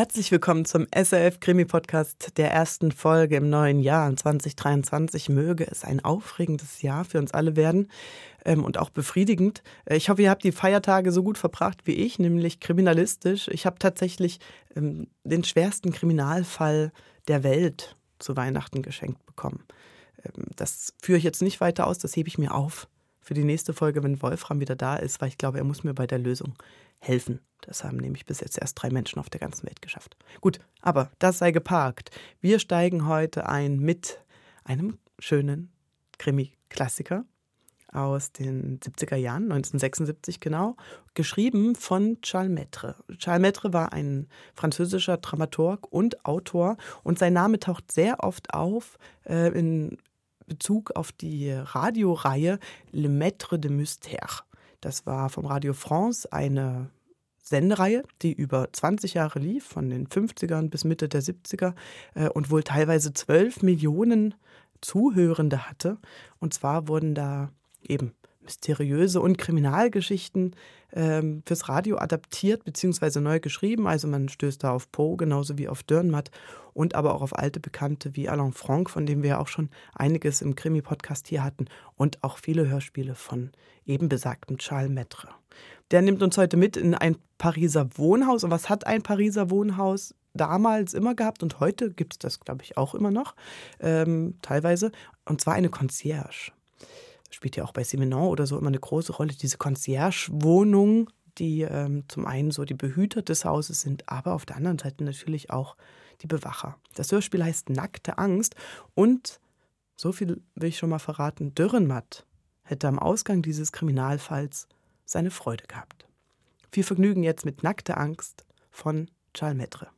Herzlich willkommen zum SRF Krimi Podcast der ersten Folge im neuen Jahr 2023. Möge es ein aufregendes Jahr für uns alle werden ähm, und auch befriedigend. Äh, ich hoffe, ihr habt die Feiertage so gut verbracht wie ich, nämlich kriminalistisch. Ich habe tatsächlich ähm, den schwersten Kriminalfall der Welt zu Weihnachten geschenkt bekommen. Ähm, das führe ich jetzt nicht weiter aus, das hebe ich mir auf für die nächste Folge, wenn Wolfram wieder da ist, weil ich glaube, er muss mir bei der Lösung helfen. Das haben nämlich bis jetzt erst drei Menschen auf der ganzen Welt geschafft. Gut, aber das sei geparkt. Wir steigen heute ein mit einem schönen Krimi-Klassiker aus den 70er Jahren, 1976 genau, geschrieben von Charles Maître. Charles Maître war ein französischer Dramaturg und Autor und sein Name taucht sehr oft auf äh, in Bezug auf die Radioreihe Le Maître de Mystère. Das war vom Radio France eine Sendereihe, die über 20 Jahre lief, von den 50ern bis Mitte der 70er äh, und wohl teilweise 12 Millionen Zuhörende hatte. Und zwar wurden da eben mysteriöse und Kriminalgeschichten ähm, fürs Radio adaptiert bzw. neu geschrieben. Also man stößt da auf Poe genauso wie auf Dürrenmatt und aber auch auf alte Bekannte wie Alain Franck, von dem wir auch schon einiges im Krimi-Podcast hier hatten und auch viele Hörspiele von eben besagtem Charles Maître. Der nimmt uns heute mit in ein Pariser Wohnhaus. Und was hat ein Pariser Wohnhaus damals immer gehabt? Und heute gibt es das, glaube ich, auch immer noch, ähm, teilweise. Und zwar eine Concierge spielt ja auch bei Simenon oder so immer eine große Rolle, diese Concierge-Wohnung, die ähm, zum einen so die Behüter des Hauses sind, aber auf der anderen Seite natürlich auch die Bewacher. Das Hörspiel heißt Nackte Angst und so viel will ich schon mal verraten, Dürrenmatt hätte am Ausgang dieses Kriminalfalls seine Freude gehabt. Viel Vergnügen jetzt mit Nackte Angst von Charles Maître.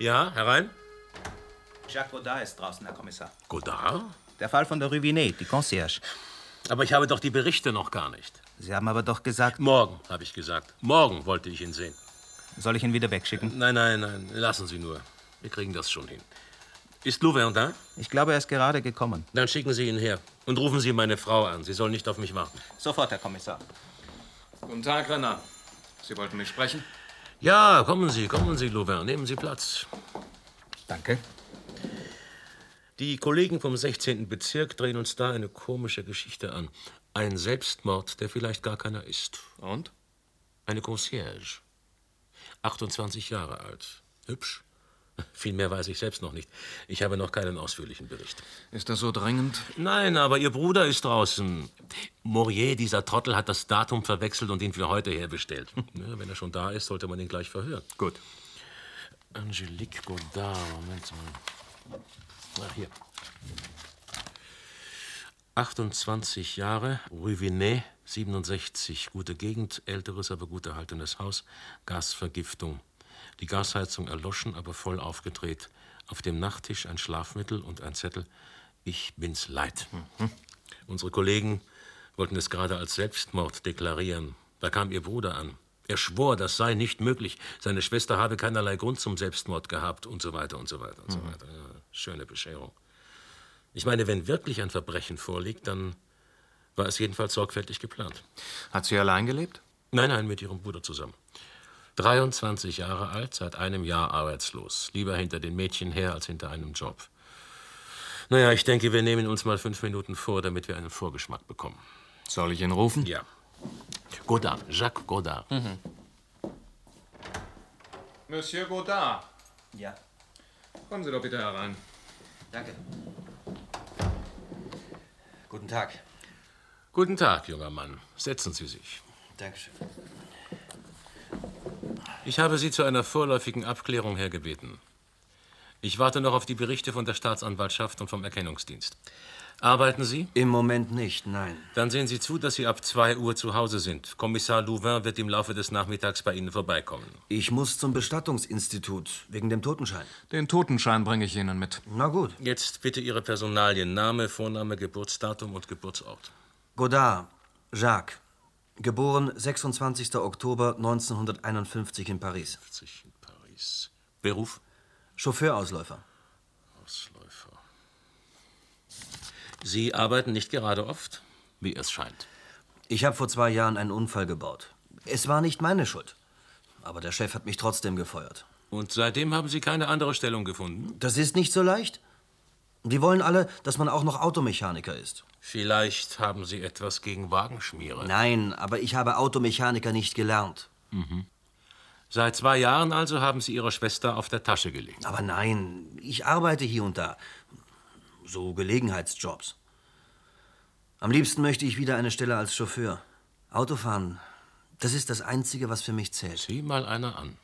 Ja, herein. Jacques Godard ist draußen, Herr Kommissar. Godard? Der Fall von der Rue Vinet, die Concierge. Aber ich habe doch die Berichte noch gar nicht. Sie haben aber doch gesagt... Morgen, habe ich gesagt. Morgen wollte ich ihn sehen. Soll ich ihn wieder wegschicken? Nein, nein, nein. Lassen Sie nur. Wir kriegen das schon hin. Ist Louvain da? Ich glaube, er ist gerade gekommen. Dann schicken Sie ihn her. Und rufen Sie meine Frau an. Sie soll nicht auf mich warten. Sofort, Herr Kommissar. Guten Tag, Renner. Sie wollten mich sprechen? Ja, kommen Sie, kommen Sie, Louvain. Nehmen Sie Platz. Danke. Die Kollegen vom 16. Bezirk drehen uns da eine komische Geschichte an. Ein Selbstmord, der vielleicht gar keiner ist. Und? Eine Concierge. 28 Jahre alt. Hübsch. Viel mehr weiß ich selbst noch nicht. Ich habe noch keinen ausführlichen Bericht. Ist das so dringend? Nein, aber Ihr Bruder ist draußen. Morier, dieser Trottel, hat das Datum verwechselt und ihn für heute herbestellt. Ja, wenn er schon da ist, sollte man ihn gleich verhören. Gut. Angelique Godard, Moment mal. Ach, hier. 28 Jahre, Rue Vinet, 67, gute Gegend, älteres, aber gut erhaltenes Haus, Gasvergiftung. Die Gasheizung erloschen, aber voll aufgedreht. Auf dem Nachttisch ein Schlafmittel und ein Zettel. Ich bin's leid. Mhm. Unsere Kollegen wollten es gerade als Selbstmord deklarieren. Da kam ihr Bruder an. Er schwor, das sei nicht möglich. Seine Schwester habe keinerlei Grund zum Selbstmord gehabt und so weiter und so weiter und mhm. so weiter. Ja, schöne Bescherung. Ich meine, wenn wirklich ein Verbrechen vorliegt, dann war es jedenfalls sorgfältig geplant. Hat sie allein gelebt? Nein, nein, mit ihrem Bruder zusammen. 23 Jahre alt, seit einem Jahr arbeitslos. Lieber hinter den Mädchen her als hinter einem Job. Naja, ich denke, wir nehmen uns mal fünf Minuten vor, damit wir einen Vorgeschmack bekommen. Soll ich ihn rufen? Ja. Godard, Jacques Godard. Mhm. Monsieur Godard. Ja. Kommen Sie doch bitte herein. Danke. Guten Tag. Guten Tag, junger Mann. Setzen Sie sich. Dankeschön. Ich habe Sie zu einer vorläufigen Abklärung hergebeten. Ich warte noch auf die Berichte von der Staatsanwaltschaft und vom Erkennungsdienst. Arbeiten Sie? Im Moment nicht, nein. Dann sehen Sie zu, dass Sie ab 2 Uhr zu Hause sind. Kommissar Louvain wird im Laufe des Nachmittags bei Ihnen vorbeikommen. Ich muss zum Bestattungsinstitut wegen dem Totenschein. Den Totenschein bringe ich Ihnen mit. Na gut. Jetzt bitte Ihre Personalien. Name, Vorname, Geburtsdatum und Geburtsort. Godard, Jacques. Geboren 26. Oktober 1951 in Paris. in Paris. Beruf? Chauffeurausläufer. Ausläufer. Sie arbeiten nicht gerade oft? Wie es scheint. Ich habe vor zwei Jahren einen Unfall gebaut. Es war nicht meine Schuld. Aber der Chef hat mich trotzdem gefeuert. Und seitdem haben Sie keine andere Stellung gefunden? Das ist nicht so leicht. Die wollen alle, dass man auch noch Automechaniker ist. Vielleicht haben Sie etwas gegen Wagenschmiere. Nein, aber ich habe Automechaniker nicht gelernt. Mhm. Seit zwei Jahren also haben Sie Ihrer Schwester auf der Tasche gelegt. Aber nein, ich arbeite hier und da. So Gelegenheitsjobs. Am liebsten möchte ich wieder eine Stelle als Chauffeur. Autofahren, das ist das Einzige, was für mich zählt. Sieh mal einer an.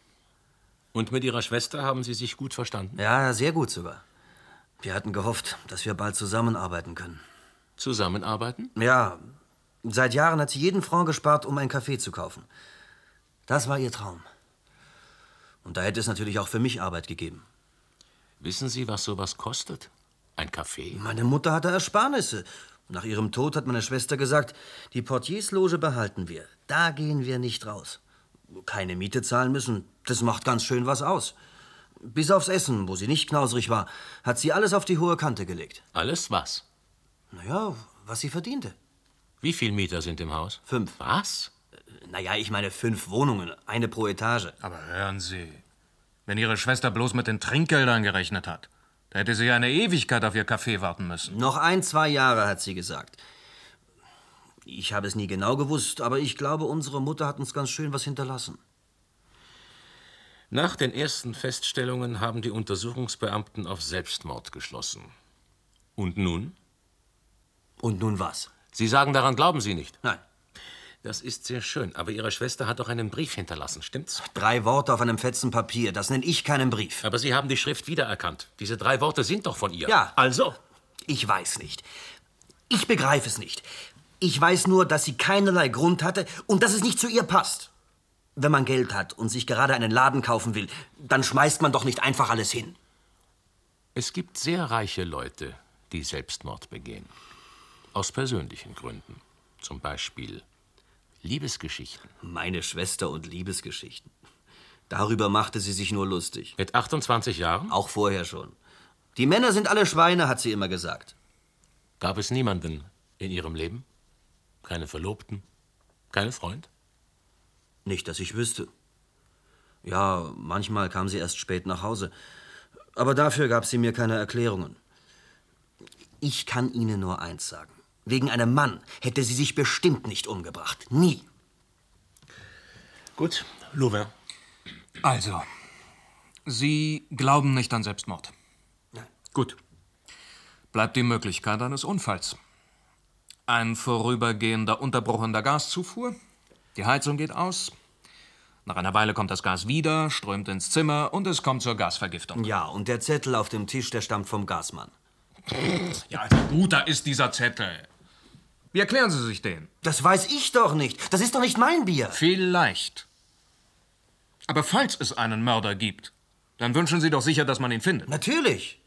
Und mit Ihrer Schwester haben Sie sich gut verstanden? Ja, sehr gut sogar. Wir hatten gehofft, dass wir bald zusammenarbeiten können. Zusammenarbeiten? Ja. Seit Jahren hat sie jeden Franc gespart, um ein Kaffee zu kaufen. Das war ihr Traum. Und da hätte es natürlich auch für mich Arbeit gegeben. Wissen Sie, was sowas kostet? Ein Kaffee? Meine Mutter hatte Ersparnisse. Nach ihrem Tod hat meine Schwester gesagt, die Portiersloge behalten wir. Da gehen wir nicht raus. Keine Miete zahlen müssen, das macht ganz schön was aus. Bis aufs Essen, wo sie nicht knausrig war, hat sie alles auf die hohe Kante gelegt. Alles was? Naja, was sie verdiente. Wie viele Mieter sind im Haus? Fünf. Was? Naja, ich meine fünf Wohnungen, eine pro Etage. Aber hören Sie, wenn Ihre Schwester bloß mit den Trinkgeldern gerechnet hat, da hätte sie eine Ewigkeit auf ihr Kaffee warten müssen. Noch ein, zwei Jahre, hat sie gesagt. Ich habe es nie genau gewusst, aber ich glaube, unsere Mutter hat uns ganz schön was hinterlassen. Nach den ersten Feststellungen haben die Untersuchungsbeamten auf Selbstmord geschlossen. Und nun? Und nun was? Sie sagen, daran glauben Sie nicht. Nein. Das ist sehr schön, aber Ihre Schwester hat doch einen Brief hinterlassen, stimmt's? Drei Worte auf einem fetzen Papier, das nenne ich keinen Brief. Aber Sie haben die Schrift wiedererkannt. Diese drei Worte sind doch von ihr. Ja. Also? Ich weiß nicht. Ich begreife es nicht. Ich weiß nur, dass sie keinerlei Grund hatte und dass es nicht zu ihr passt. Wenn man Geld hat und sich gerade einen Laden kaufen will, dann schmeißt man doch nicht einfach alles hin. Es gibt sehr reiche Leute, die Selbstmord begehen. Aus persönlichen Gründen. Zum Beispiel Liebesgeschichten. Meine Schwester und Liebesgeschichten. Darüber machte sie sich nur lustig. Mit 28 Jahren? Auch vorher schon. Die Männer sind alle Schweine, hat sie immer gesagt. Gab es niemanden in ihrem Leben? Keine Verlobten? Keine Freund? Nicht, dass ich wüsste. Ja, manchmal kam sie erst spät nach Hause. Aber dafür gab sie mir keine Erklärungen. Ich kann Ihnen nur eins sagen. Wegen einem Mann hätte sie sich bestimmt nicht umgebracht. Nie. Gut, Louvain. Also, Sie glauben nicht an Selbstmord. Nein. Gut. Bleibt die Möglichkeit eines Unfalls. Ein vorübergehender Unterbruch in der Gaszufuhr. Die Heizung geht aus. Nach einer Weile kommt das Gas wieder, strömt ins Zimmer und es kommt zur Gasvergiftung. Ja, und der Zettel auf dem Tisch, der stammt vom Gasmann. Ja, also gut, da ist dieser Zettel. Wie erklären Sie sich den? Das weiß ich doch nicht. Das ist doch nicht mein Bier. Vielleicht. Aber falls es einen Mörder gibt, dann wünschen Sie doch sicher, dass man ihn findet. Natürlich.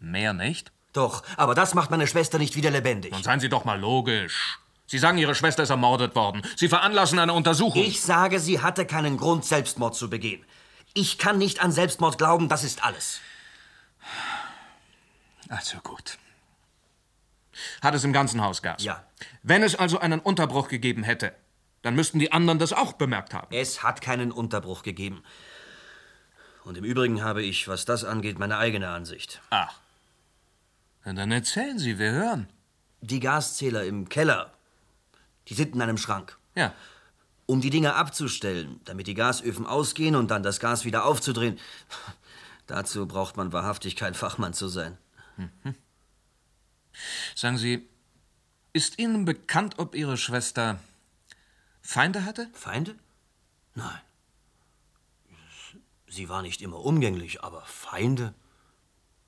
Mehr nicht? Doch, aber das macht meine Schwester nicht wieder lebendig. Nun seien Sie doch mal logisch. Sie sagen, Ihre Schwester ist ermordet worden. Sie veranlassen eine Untersuchung. Ich sage, sie hatte keinen Grund, Selbstmord zu begehen. Ich kann nicht an Selbstmord glauben, das ist alles. Also gut. Hat es im ganzen Haus Gas? Ja. Wenn es also einen Unterbruch gegeben hätte, dann müssten die anderen das auch bemerkt haben. Es hat keinen Unterbruch gegeben. Und im Übrigen habe ich, was das angeht, meine eigene Ansicht. Ach. Dann erzählen Sie, wir hören. Die Gaszähler im Keller, die sind in einem Schrank. Ja. Um die Dinger abzustellen, damit die Gasöfen ausgehen und dann das Gas wieder aufzudrehen, dazu braucht man wahrhaftig kein Fachmann zu sein. Mhm. Sagen Sie, ist Ihnen bekannt, ob Ihre Schwester Feinde hatte? Feinde? Nein. Sie war nicht immer umgänglich, aber Feinde?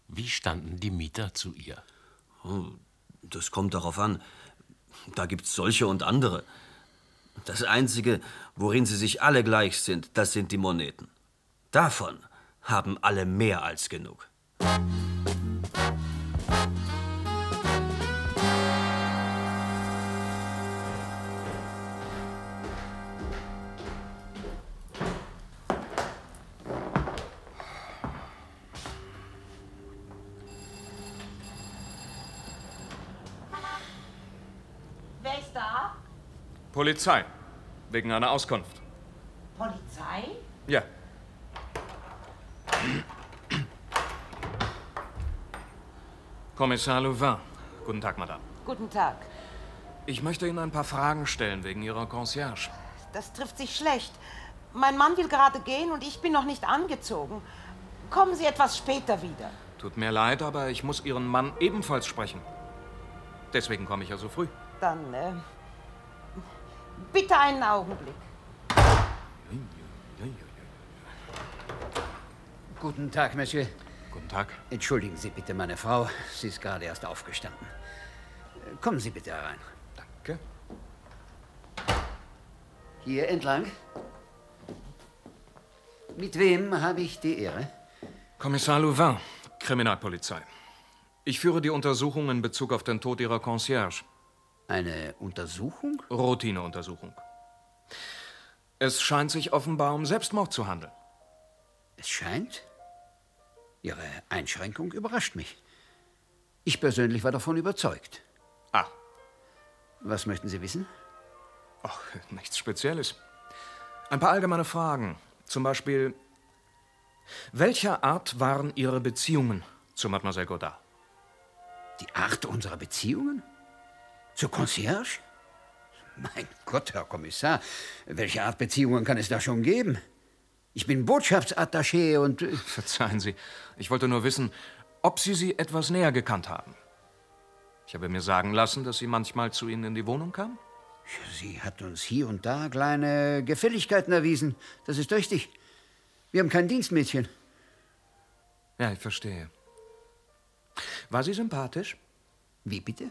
Wie standen die Mieter zu ihr? Oh, das kommt darauf an. Da gibt's solche und andere. Das Einzige, worin sie sich alle gleich sind, das sind die Moneten. Davon haben alle mehr als genug. Polizei. Wegen einer Auskunft. Polizei? Ja. Kommissar Louvain. Guten Tag, Madame. Guten Tag. Ich möchte Ihnen ein paar Fragen stellen wegen Ihrer Concierge. Das trifft sich schlecht. Mein Mann will gerade gehen und ich bin noch nicht angezogen. Kommen Sie etwas später wieder. Tut mir leid, aber ich muss Ihren Mann ebenfalls sprechen. Deswegen komme ich ja so früh. Dann, äh, bitte einen Augenblick. Guten Tag, Monsieur. Guten Tag. Entschuldigen Sie bitte meine Frau. Sie ist gerade erst aufgestanden. Kommen Sie bitte herein. Danke. Hier entlang. Mit wem habe ich die Ehre? Kommissar Louvain, Kriminalpolizei. Ich führe die Untersuchung in Bezug auf den Tod Ihrer Concierge. Eine Untersuchung? Routineuntersuchung. Es scheint sich offenbar um Selbstmord zu handeln. Es scheint. Ihre Einschränkung überrascht mich. Ich persönlich war davon überzeugt. Ah, Was möchten Sie wissen? ach, nichts Spezielles. Ein paar allgemeine Fragen. Zum Beispiel, welcher Art waren Ihre Beziehungen zu Mademoiselle Godard? Die Art unserer Beziehungen? Zur Concierge? Mein Gott, Herr Kommissar, welche Art Beziehungen kann es da schon geben? Ich bin Botschaftsattaché und... äh, Verzeihen Sie, ich wollte nur wissen, ob Sie sie etwas näher gekannt haben. Ich habe mir sagen lassen, dass sie manchmal zu Ihnen in die Wohnung kam. Sie hat uns hier und da kleine Gefälligkeiten erwiesen. Das ist richtig. Wir haben kein Dienstmädchen. Ja, ich verstehe. War sie sympathisch? Wie bitte?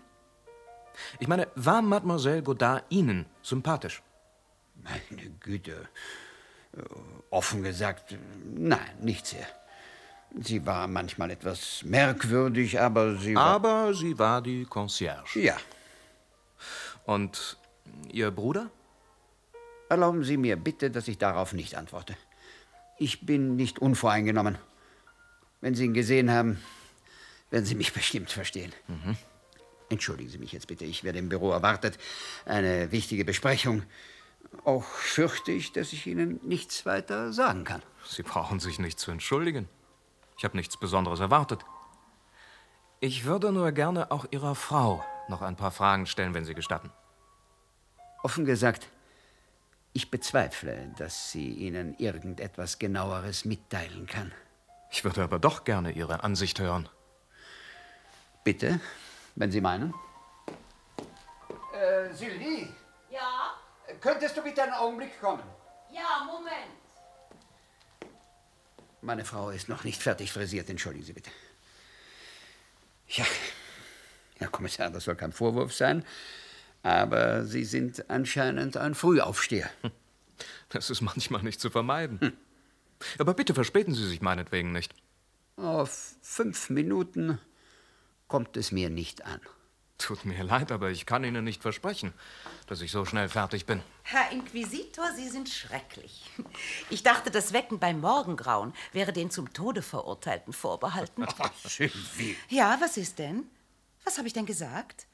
Ich meine, war Mademoiselle Godard Ihnen sympathisch? Meine Güte. Offen gesagt, nein, nicht sehr. Sie war manchmal etwas merkwürdig, aber sie war. Aber sie war die Concierge. Ja. Und Ihr Bruder? Erlauben Sie mir bitte, dass ich darauf nicht antworte. Ich bin nicht unvoreingenommen. Wenn Sie ihn gesehen haben, werden Sie mich bestimmt verstehen. Entschuldigen Sie mich jetzt bitte, ich werde im Büro erwartet. Eine wichtige Besprechung. Auch fürchte ich, dass ich Ihnen nichts weiter sagen kann. Sie brauchen sich nicht zu entschuldigen. Ich habe nichts Besonderes erwartet. Ich würde nur gerne auch Ihrer Frau noch ein paar Fragen stellen, wenn Sie gestatten. Offen gesagt, ich bezweifle, dass sie Ihnen irgendetwas genaueres mitteilen kann. Ich würde aber doch gerne Ihre Ansicht hören. Bitte, wenn Sie meinen. Äh, Sylvie, Ja? könntest du bitte einen Augenblick kommen? Ja, Moment. Meine Frau ist noch nicht fertig frisiert, entschuldigen Sie bitte. Ja, Herr Kommissar, das soll kein Vorwurf sein, aber Sie sind anscheinend ein Frühaufsteher. Das ist manchmal nicht zu vermeiden. Aber bitte verspäten Sie sich meinetwegen nicht. Auf fünf Minuten kommt es mir nicht an. Tut mir leid, aber ich kann Ihnen nicht versprechen, dass ich so schnell fertig bin. Herr Inquisitor, Sie sind schrecklich. Ich dachte, das Wecken beim Morgengrauen wäre den zum Tode Verurteilten vorbehalten. Sylvie. Ja, was ist denn? Was habe ich denn gesagt?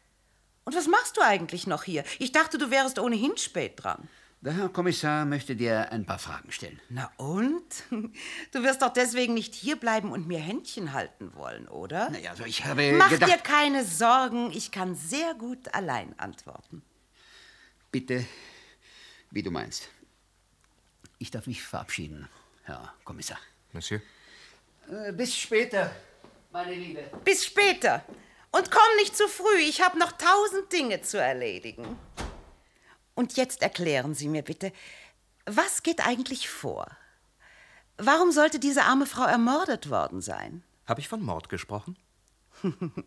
Und was machst du eigentlich noch hier? Ich dachte, du wärest ohnehin spät dran. Der Herr Kommissar möchte dir ein paar Fragen stellen. Na und? Du wirst doch deswegen nicht hierbleiben und mir Händchen halten wollen, oder? Naja, also ich habe Mach gedacht... dir keine Sorgen, ich kann sehr gut allein antworten. Bitte, wie du meinst. Ich darf mich verabschieden, Herr Kommissar. Monsieur? Äh, bis später, meine Liebe. Bis später. Und komm nicht zu früh, ich habe noch tausend Dinge zu erledigen. Und jetzt erklären Sie mir bitte, was geht eigentlich vor? Warum sollte diese arme Frau ermordet worden sein? Habe ich von Mord gesprochen?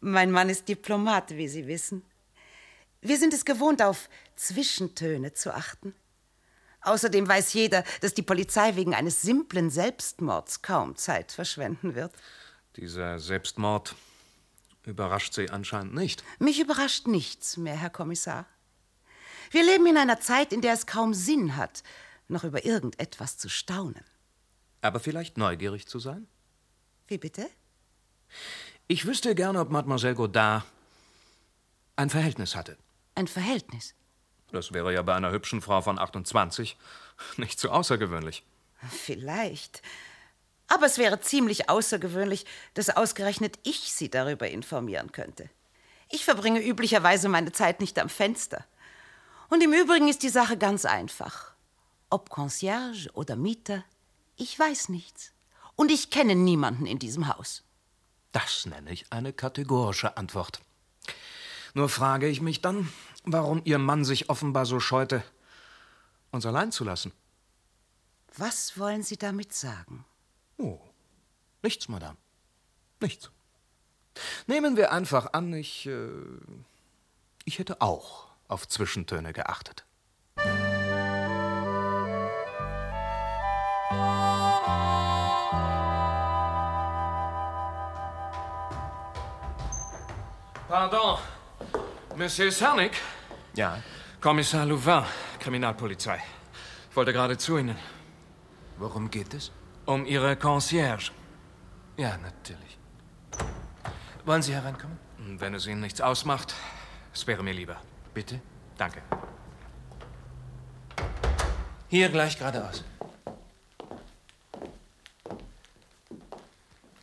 Mein Mann ist Diplomat, wie Sie wissen. Wir sind es gewohnt, auf Zwischentöne zu achten. Außerdem weiß jeder, dass die Polizei wegen eines simplen Selbstmords kaum Zeit verschwenden wird. Dieser Selbstmord überrascht Sie anscheinend nicht. Mich überrascht nichts mehr, Herr Kommissar. Wir leben in einer Zeit, in der es kaum Sinn hat, noch über irgendetwas zu staunen. Aber vielleicht neugierig zu sein? Wie bitte? Ich wüsste gerne, ob Mademoiselle Godard ein Verhältnis hatte. Ein Verhältnis. Das wäre ja bei einer hübschen Frau von 28 nicht so außergewöhnlich. Vielleicht. Aber es wäre ziemlich außergewöhnlich, dass ausgerechnet ich Sie darüber informieren könnte. Ich verbringe üblicherweise meine Zeit nicht am Fenster. Und im Übrigen ist die Sache ganz einfach. Ob Concierge oder Mieter, ich weiß nichts. Und ich kenne niemanden in diesem Haus. Das nenne ich eine kategorische Antwort. Nur frage ich mich dann, warum Ihr Mann sich offenbar so scheute, uns allein zu lassen. Was wollen Sie damit sagen? Oh, nichts, Madame. Nichts. Nehmen wir einfach an, ich. Äh, ich hätte auch auf Zwischentöne geachtet. Pardon, Monsieur Sarnik? Ja. Kommissar Louvain, Kriminalpolizei. Ich wollte gerade zu Ihnen. Worum geht es? Um Ihre Concierge. Ja, natürlich. Wollen Sie hereinkommen? Wenn es Ihnen nichts ausmacht, es wäre mir lieber. Bitte? Danke. Hier gleich geradeaus.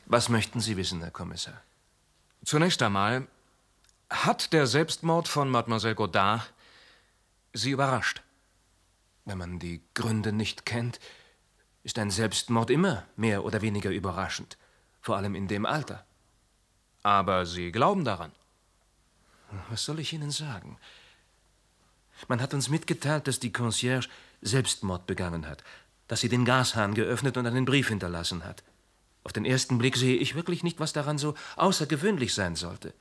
Was möchten Sie wissen, Herr Kommissar? Zunächst einmal, hat der Selbstmord von Mademoiselle Godard Sie überrascht? Wenn man die Gründe nicht kennt, ist ein Selbstmord immer mehr oder weniger überraschend, vor allem in dem Alter. Aber Sie glauben daran? Was soll ich Ihnen sagen? Man hat uns mitgeteilt, dass die Concierge Selbstmord begangen hat, dass sie den Gashahn geöffnet und einen Brief hinterlassen hat. Auf den ersten Blick sehe ich wirklich nicht, was daran so außergewöhnlich sein sollte.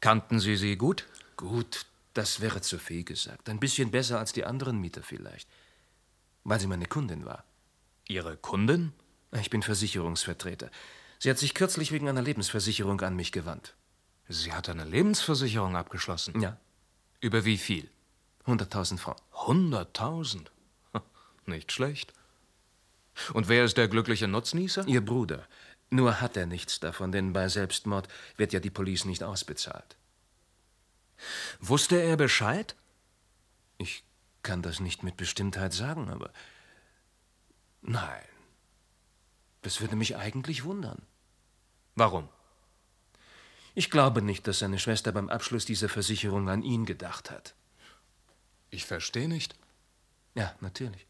Kannten Sie sie gut? Gut, das wäre zu viel gesagt. Ein bisschen besser als die anderen Mieter vielleicht. Weil sie meine Kundin war. Ihre Kundin? Ich bin Versicherungsvertreter. Sie hat sich kürzlich wegen einer Lebensversicherung an mich gewandt. Sie hat eine Lebensversicherung abgeschlossen? Ja. Über wie viel? 100.000 Francs. 100.000? Nicht schlecht. Und wer ist der glückliche Nutznießer? Ihr Bruder. Nur hat er nichts davon, denn bei Selbstmord wird ja die Police nicht ausbezahlt. Wusste er Bescheid? Ich kann das nicht mit Bestimmtheit sagen, aber. Nein. Das würde mich eigentlich wundern. Warum? Ich glaube nicht, dass seine Schwester beim Abschluss dieser Versicherung an ihn gedacht hat. Ich verstehe nicht. Ja, natürlich.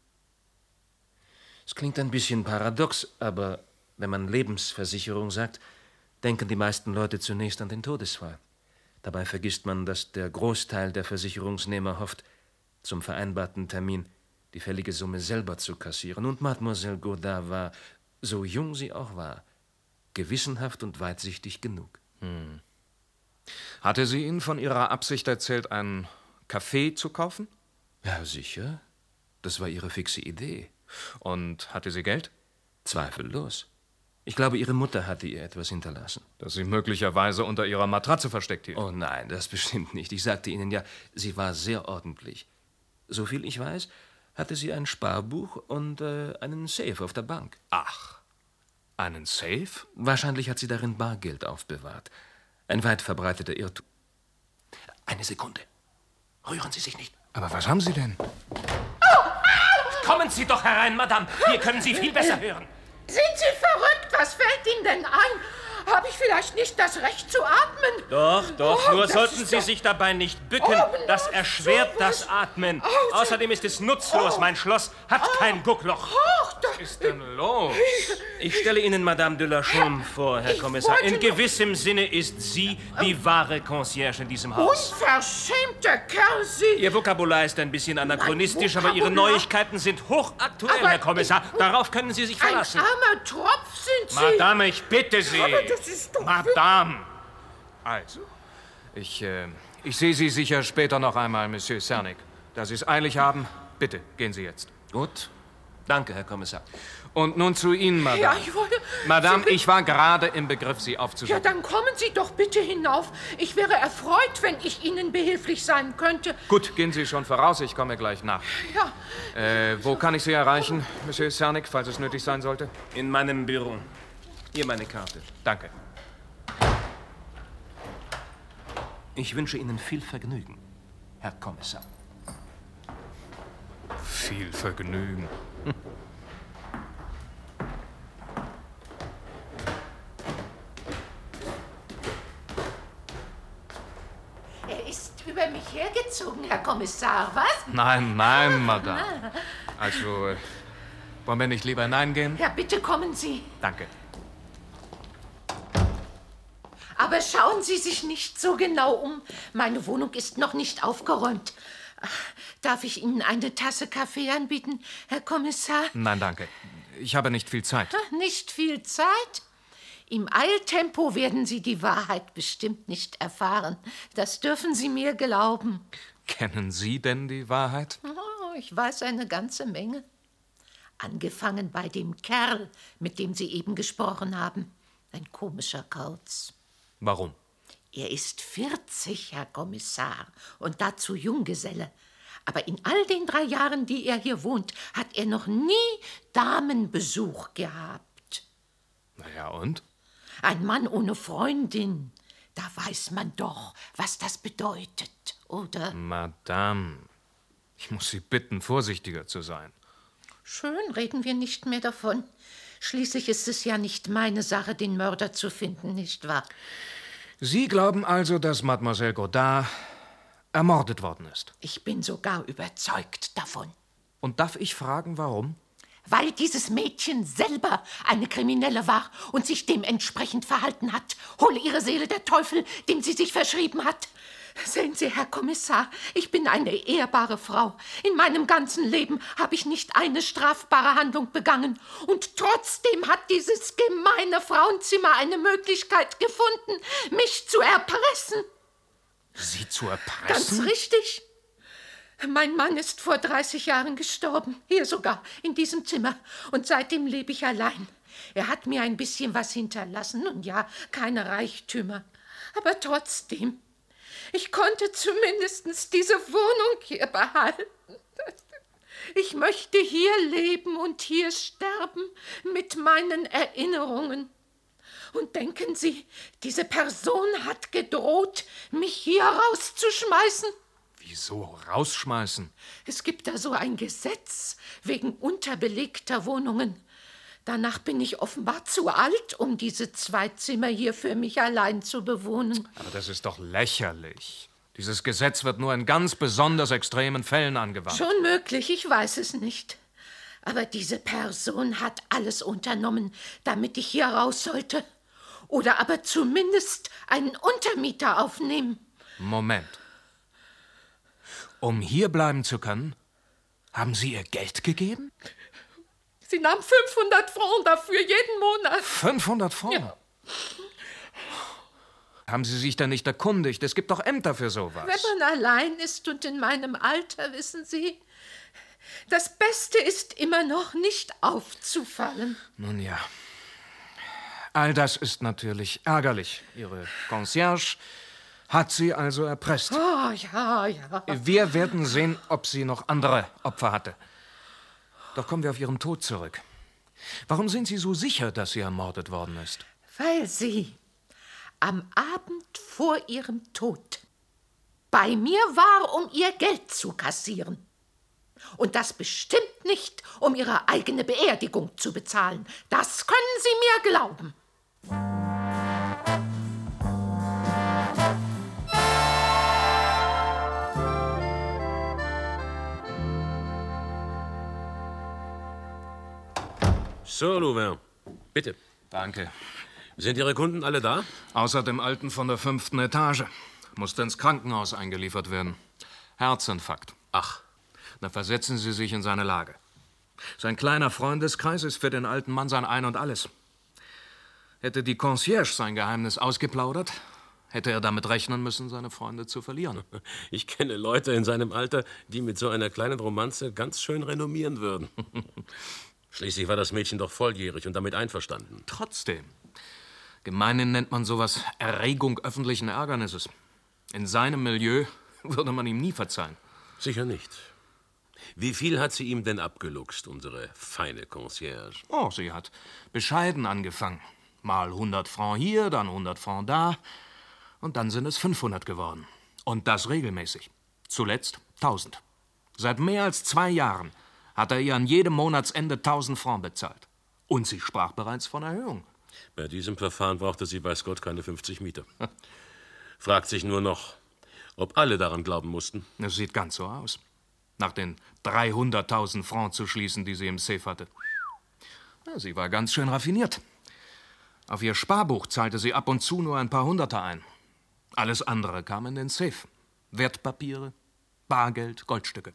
Es klingt ein bisschen paradox, aber wenn man Lebensversicherung sagt, denken die meisten Leute zunächst an den Todesfall. Dabei vergisst man, dass der Großteil der Versicherungsnehmer hofft, zum vereinbarten Termin die fällige Summe selber zu kassieren. Und Mademoiselle Godard war, so jung sie auch war, gewissenhaft und weitsichtig genug. Hm. Hatte sie Ihnen von ihrer Absicht erzählt, ein Café zu kaufen? Ja, sicher. Das war ihre fixe Idee. Und hatte sie Geld? Zweifellos. Ich glaube, ihre Mutter hatte ihr etwas hinterlassen. Das sie möglicherweise unter ihrer Matratze versteckt hielt. Oh nein, das bestimmt nicht. Ich sagte Ihnen ja, sie war sehr ordentlich. Soviel ich weiß, hatte sie ein Sparbuch und äh, einen Safe auf der Bank. Ach, einen Safe? Wahrscheinlich hat sie darin Bargeld aufbewahrt. Ein weit verbreiteter Irrtum. Eine Sekunde. Rühren Sie sich nicht. Aber was haben Sie denn? Kommen Sie doch herein, Madame. Hier können Sie viel besser hören. Sind Sie verrückt? Was fällt Ihnen denn ein? Habe ich vielleicht nicht das Recht zu atmen? Doch, doch, Oh, nur sollten Sie doch- sich dabei nicht bücken. Oh, Das erschwert sowas. das Atmen. Oh, Außerdem ist es nutzlos. Mein Schloss hat kein Guckloch. Was ist denn los? Ich stelle Ihnen Madame de la Chaume vor, Herr Ich Kommissar. In gewissem Sinne ist sie die wahre Concierge in diesem Haus. unverschämter Kerl, Sie. Ihr Vokabular ist ein bisschen anachronistisch, aber Ihre? Neuigkeiten sind hochaktuell, Aber Herr Kommissar. Darauf können Sie sich Ein verlassen. armer Tropf sind Sie. Madame, ich bitte Sie. Aber das ist doch... Madame. Also, ich, äh, ich sehe Sie sicher später noch einmal, Monsieur Cernik. Da Sie es eilig haben, bitte, gehen Sie jetzt. Gut. Danke, Herr Kommissar. Und nun zu Ihnen, Madame. Ja, ich wollte... Madame, Sie- ich war gerade im Begriff, Sie Ja, aufzusuchen. dann kommen Sie doch bitte hinauf. Ich wäre erfreut, wenn ich Ihnen behilflich sein könnte. Gut, gehen Sie schon voraus, ich komme gleich nach. Ja, Äh, wo kann ich Sie erreichen, Monsieur Cernik, falls es nötig sein sollte? In meinem Büro. Hier meine Karte. Danke. Ich wünsche Ihnen viel Vergnügen, Herr Kommissar. Viel Vergnügen. Er ist über mich hergezogen, Herr Kommissar, was? Nein, nein, Madame. Also, äh, wollen wir nicht lieber hineingehen? Ja, bitte kommen Sie. Danke. Aber schauen Sie sich nicht so genau um. Meine Wohnung ist noch nicht aufgeräumt. Ach, Darf ich Ihnen eine Tasse Kaffee anbieten, Herr Kommissar? Nein, danke. Ich habe nicht viel Zeit. Nicht viel Zeit? Im Eiltempo werden Sie die Wahrheit bestimmt nicht erfahren. Das dürfen Sie mir glauben. Kennen Sie denn die Wahrheit? Oh, ich weiß eine ganze Menge. Angefangen bei dem Kerl, mit dem Sie eben gesprochen haben. Ein komischer Kauz. Warum? Er ist 40, Herr Kommissar, und dazu Junggeselle. Aber in all den drei Jahren, die er hier wohnt, hat er noch nie Damenbesuch gehabt. Na ja, und? Ein Mann ohne Freundin. Da weiß man doch, was das bedeutet, oder? Madame, ich muss Sie bitten, vorsichtiger zu sein. Schön, reden wir nicht mehr davon. Schließlich ist es ja nicht meine Sache, den Mörder zu finden, nicht wahr? Sie glauben also, dass Mademoiselle Godard ermordet worden ist. Ich bin sogar überzeugt davon. Und darf ich fragen, warum? Weil dieses Mädchen selber eine Kriminelle war und sich dementsprechend verhalten hat. Hole ihre Seele der Teufel, dem sie sich verschrieben hat. Sehen Sie, Herr Kommissar, ich bin eine ehrbare Frau. In meinem ganzen Leben habe ich nicht eine strafbare Handlung begangen. Und trotzdem hat dieses gemeine Frauenzimmer eine Möglichkeit gefunden, mich zu erpressen. Sie zu Ganz erpressen? richtig. Mein Mann ist vor 30 Jahren gestorben. Hier sogar, in diesem Zimmer. Und seitdem lebe ich allein. Er hat mir ein bisschen was hinterlassen und ja, keine Reichtümer. Aber trotzdem, ich konnte zumindest diese Wohnung hier behalten. Ich möchte hier leben und hier sterben mit meinen Erinnerungen. Und denken Sie, diese Person hat gedroht, mich hier rauszuschmeißen? Wieso rausschmeißen? Es gibt da so ein Gesetz wegen unterbelegter Wohnungen. Danach bin ich offenbar zu alt, um diese zwei Zimmer hier für mich allein zu bewohnen. Aber das ist doch lächerlich. Dieses Gesetz wird nur in ganz besonders extremen Fällen angewandt. Schon möglich, ich weiß es nicht. Aber diese Person hat alles unternommen, damit ich hier raus sollte. Oder aber zumindest einen Untermieter aufnehmen. Moment. Um hier bleiben zu können, haben Sie ihr Geld gegeben? Sie nahm 500 Francs dafür jeden Monat. 500 Francs? Haben Sie sich da nicht erkundigt? Es gibt doch Ämter für sowas. Wenn man allein ist und in meinem Alter, wissen Sie, das Beste ist immer noch nicht aufzufallen. Nun ja. All das ist natürlich ärgerlich. Ihre Concierge hat Sie also erpresst. Oh, ja, ja. Wir werden sehen, ob sie noch andere Opfer hatte. Doch kommen wir auf Ihren Tod zurück. Warum sind Sie so sicher, dass sie ermordet worden ist? Weil sie am Abend vor ihrem Tod bei mir war, um ihr Geld zu kassieren. Und das bestimmt nicht, um ihre eigene Beerdigung zu bezahlen. Das können Sie mir glauben. So, Louvain, bitte. Danke. Sind Ihre Kunden alle da? Außer dem Alten von der fünften Etage. Musste ins Krankenhaus eingeliefert werden. Herzinfarkt. Ach, Na, versetzen Sie sich in seine Lage. Sein kleiner Freundeskreis ist für den alten Mann sein Ein und Alles. Hätte die Concierge sein Geheimnis ausgeplaudert, hätte er damit rechnen müssen, seine Freunde zu verlieren. ich kenne Leute in seinem Alter, die mit so einer kleinen Romanze ganz schön renommieren würden. Schließlich war das Mädchen doch volljährig und damit einverstanden. Trotzdem. Gemeinhin nennt man sowas Erregung öffentlichen Ärgernisses. In seinem Milieu würde man ihm nie verzeihen. Sicher nicht. Wie viel hat sie ihm denn abgeluchst, unsere feine Concierge? Oh, sie hat bescheiden angefangen. Mal 100 Francs hier, dann 100 Francs da. Und dann sind es 500 geworden. Und das regelmäßig. Zuletzt 1000. Seit mehr als zwei Jahren hat er ihr an jedem Monatsende 1000 Francs bezahlt. Und sie sprach bereits von Erhöhung. Bei diesem Verfahren brauchte sie weiß Gott keine 50 Mieter. Fragt sich nur noch, ob alle daran glauben mussten. Es sieht ganz so aus. Nach den 300.000 Francs zu schließen, die sie im Safe hatte. Ja, sie war ganz schön raffiniert. Auf ihr Sparbuch zahlte sie ab und zu nur ein paar Hunderter ein. Alles andere kam in den Safe. Wertpapiere, Bargeld, Goldstücke.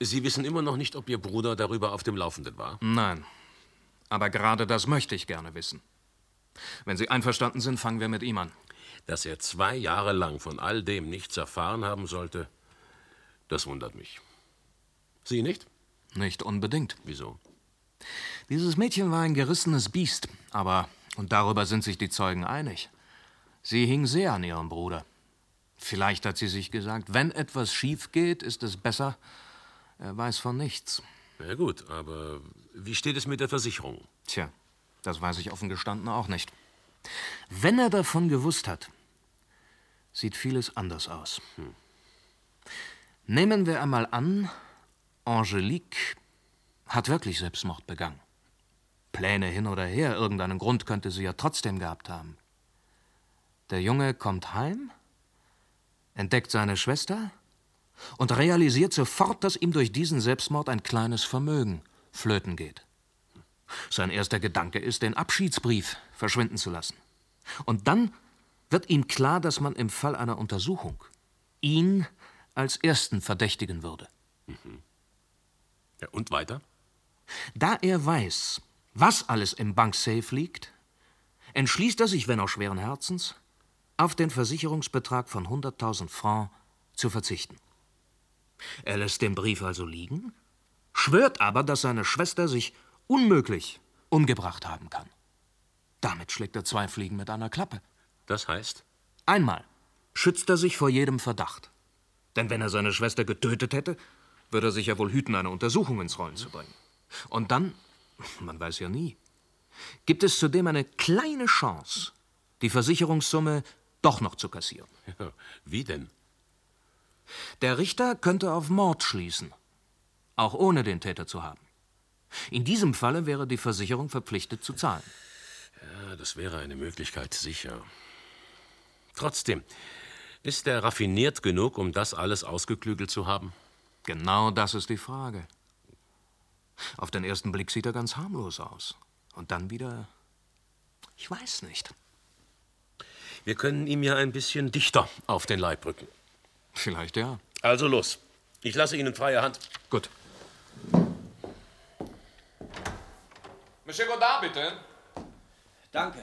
Sie wissen immer noch nicht, ob Ihr Bruder darüber auf dem Laufenden war? Nein. Aber gerade das möchte ich gerne wissen. Wenn Sie einverstanden sind, fangen wir mit ihm an. Dass er zwei Jahre lang von all dem nichts erfahren haben sollte, das wundert mich. Sie nicht? Nicht unbedingt. Wieso? Dieses Mädchen war ein gerissenes Biest, aber, und darüber sind sich die Zeugen einig, sie hing sehr an ihrem Bruder. Vielleicht hat sie sich gesagt, wenn etwas schief geht, ist es besser, er weiß von nichts. Na gut, aber wie steht es mit der Versicherung? Tja, das weiß ich offen gestanden auch nicht. Wenn er davon gewusst hat, sieht vieles anders aus. Hm. Nehmen wir einmal an, Angelique hat wirklich Selbstmord begangen. Pläne hin oder her, irgendeinen Grund könnte sie ja trotzdem gehabt haben. Der Junge kommt heim, entdeckt seine Schwester und realisiert sofort, dass ihm durch diesen Selbstmord ein kleines Vermögen flöten geht. Sein erster Gedanke ist, den Abschiedsbrief verschwinden zu lassen. Und dann wird ihm klar, dass man im Fall einer Untersuchung ihn als ersten verdächtigen würde. Mhm. Ja, und weiter? Da er weiß, was alles im Banksafe liegt, entschließt er sich, wenn auch schweren Herzens, auf den Versicherungsbetrag von 100.000 Francs zu verzichten. Er lässt den Brief also liegen, schwört aber, dass seine Schwester sich unmöglich umgebracht haben kann. Damit schlägt er zwei Fliegen mit einer Klappe. Das heißt? Einmal schützt er sich vor jedem Verdacht. Denn wenn er seine Schwester getötet hätte, würde er sich ja wohl hüten, eine Untersuchung ins Rollen zu bringen. Und dann, man weiß ja nie, gibt es zudem eine kleine Chance, die Versicherungssumme doch noch zu kassieren. Ja, wie denn? Der Richter könnte auf Mord schließen, auch ohne den Täter zu haben. In diesem Falle wäre die Versicherung verpflichtet zu zahlen. Ja, das wäre eine Möglichkeit, sicher. Trotzdem, ist er raffiniert genug, um das alles ausgeklügelt zu haben? Genau das ist die Frage. Auf den ersten Blick sieht er ganz harmlos aus. Und dann wieder. Ich weiß nicht. Wir können ihm ja ein bisschen dichter auf den Leib rücken. Vielleicht ja. Also los. Ich lasse Ihnen freie Hand. Gut. Monsieur Godard, bitte. Danke.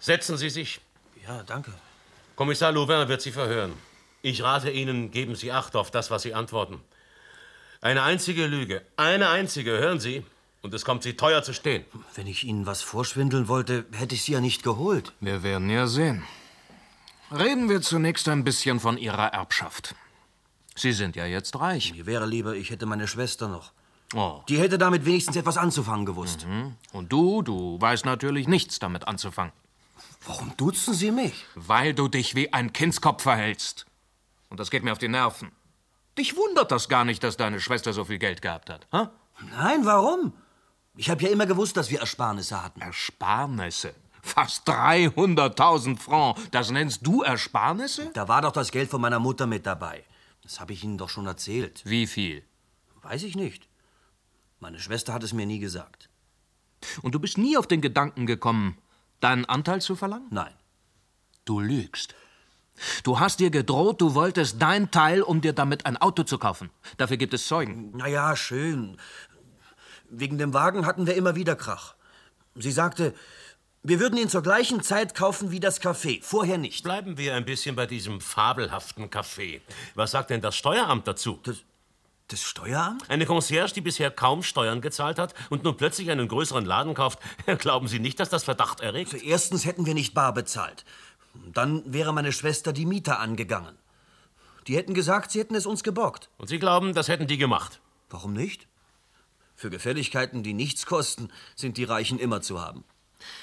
Setzen Sie sich. Ja, danke. Kommissar Louvain wird Sie verhören. Ich rate Ihnen, geben Sie Acht auf das, was Sie antworten. Eine einzige Lüge, eine einzige, hören Sie, und es kommt Sie teuer zu stehen. Wenn ich Ihnen was vorschwindeln wollte, hätte ich Sie ja nicht geholt. Wir werden ja sehen. Reden wir zunächst ein bisschen von Ihrer Erbschaft. Sie sind ja jetzt reich. Mir wäre lieber, ich hätte meine Schwester noch. Oh. Die hätte damit wenigstens etwas anzufangen gewusst. Mhm. Und du, du weißt natürlich nichts damit anzufangen. Warum duzen Sie mich? Weil du dich wie ein Kindskopf verhältst. Und das geht mir auf die Nerven. Dich wundert das gar nicht, dass deine Schwester so viel Geld gehabt hat. Ha? Nein, warum? Ich habe ja immer gewusst, dass wir Ersparnisse hatten. Ersparnisse? Fast 300.000 Francs. Das nennst du Ersparnisse? Da war doch das Geld von meiner Mutter mit dabei. Das habe ich Ihnen doch schon erzählt. Wie viel? Weiß ich nicht. Meine Schwester hat es mir nie gesagt. Und du bist nie auf den Gedanken gekommen, deinen Anteil zu verlangen? Nein. Du lügst. Du hast dir gedroht, du wolltest dein Teil, um dir damit ein Auto zu kaufen. Dafür gibt es Zeugen. Na ja, schön. Wegen dem Wagen hatten wir immer wieder Krach. Sie sagte, wir würden ihn zur gleichen Zeit kaufen wie das Café, vorher nicht. Bleiben wir ein bisschen bei diesem fabelhaften Café. Was sagt denn das Steueramt dazu? Das, das Steueramt? Eine Concierge, die bisher kaum Steuern gezahlt hat und nun plötzlich einen größeren Laden kauft. Glauben Sie nicht, dass das Verdacht erregt? Also erstens hätten wir nicht bar bezahlt. Dann wäre meine Schwester die Mieter angegangen. Die hätten gesagt, sie hätten es uns geborgt. Und Sie glauben, das hätten die gemacht? Warum nicht? Für Gefälligkeiten, die nichts kosten, sind die Reichen immer zu haben.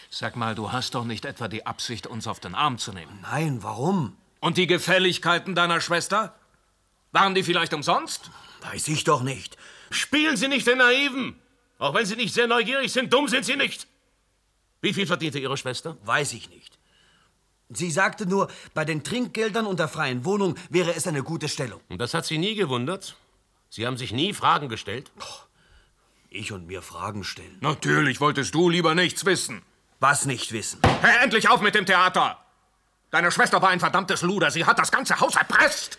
Sag mal, du hast doch nicht etwa die Absicht, uns auf den Arm zu nehmen. Nein, warum? Und die Gefälligkeiten deiner Schwester? Waren die vielleicht umsonst? Weiß ich doch nicht. Spielen Sie nicht den Naiven! Auch wenn Sie nicht sehr neugierig sind, dumm sind Sie nicht. Wie viel verdiente Ihre Schwester? Weiß ich nicht. Sie sagte nur, bei den Trinkgeldern und der freien Wohnung wäre es eine gute Stellung. Und das hat Sie nie gewundert? Sie haben sich nie Fragen gestellt? Ich und mir Fragen stellen. Natürlich wolltest du lieber nichts wissen. Was nicht wissen? Hör endlich auf mit dem Theater! Deine Schwester war ein verdammtes Luder. Sie hat das ganze Haus erpresst.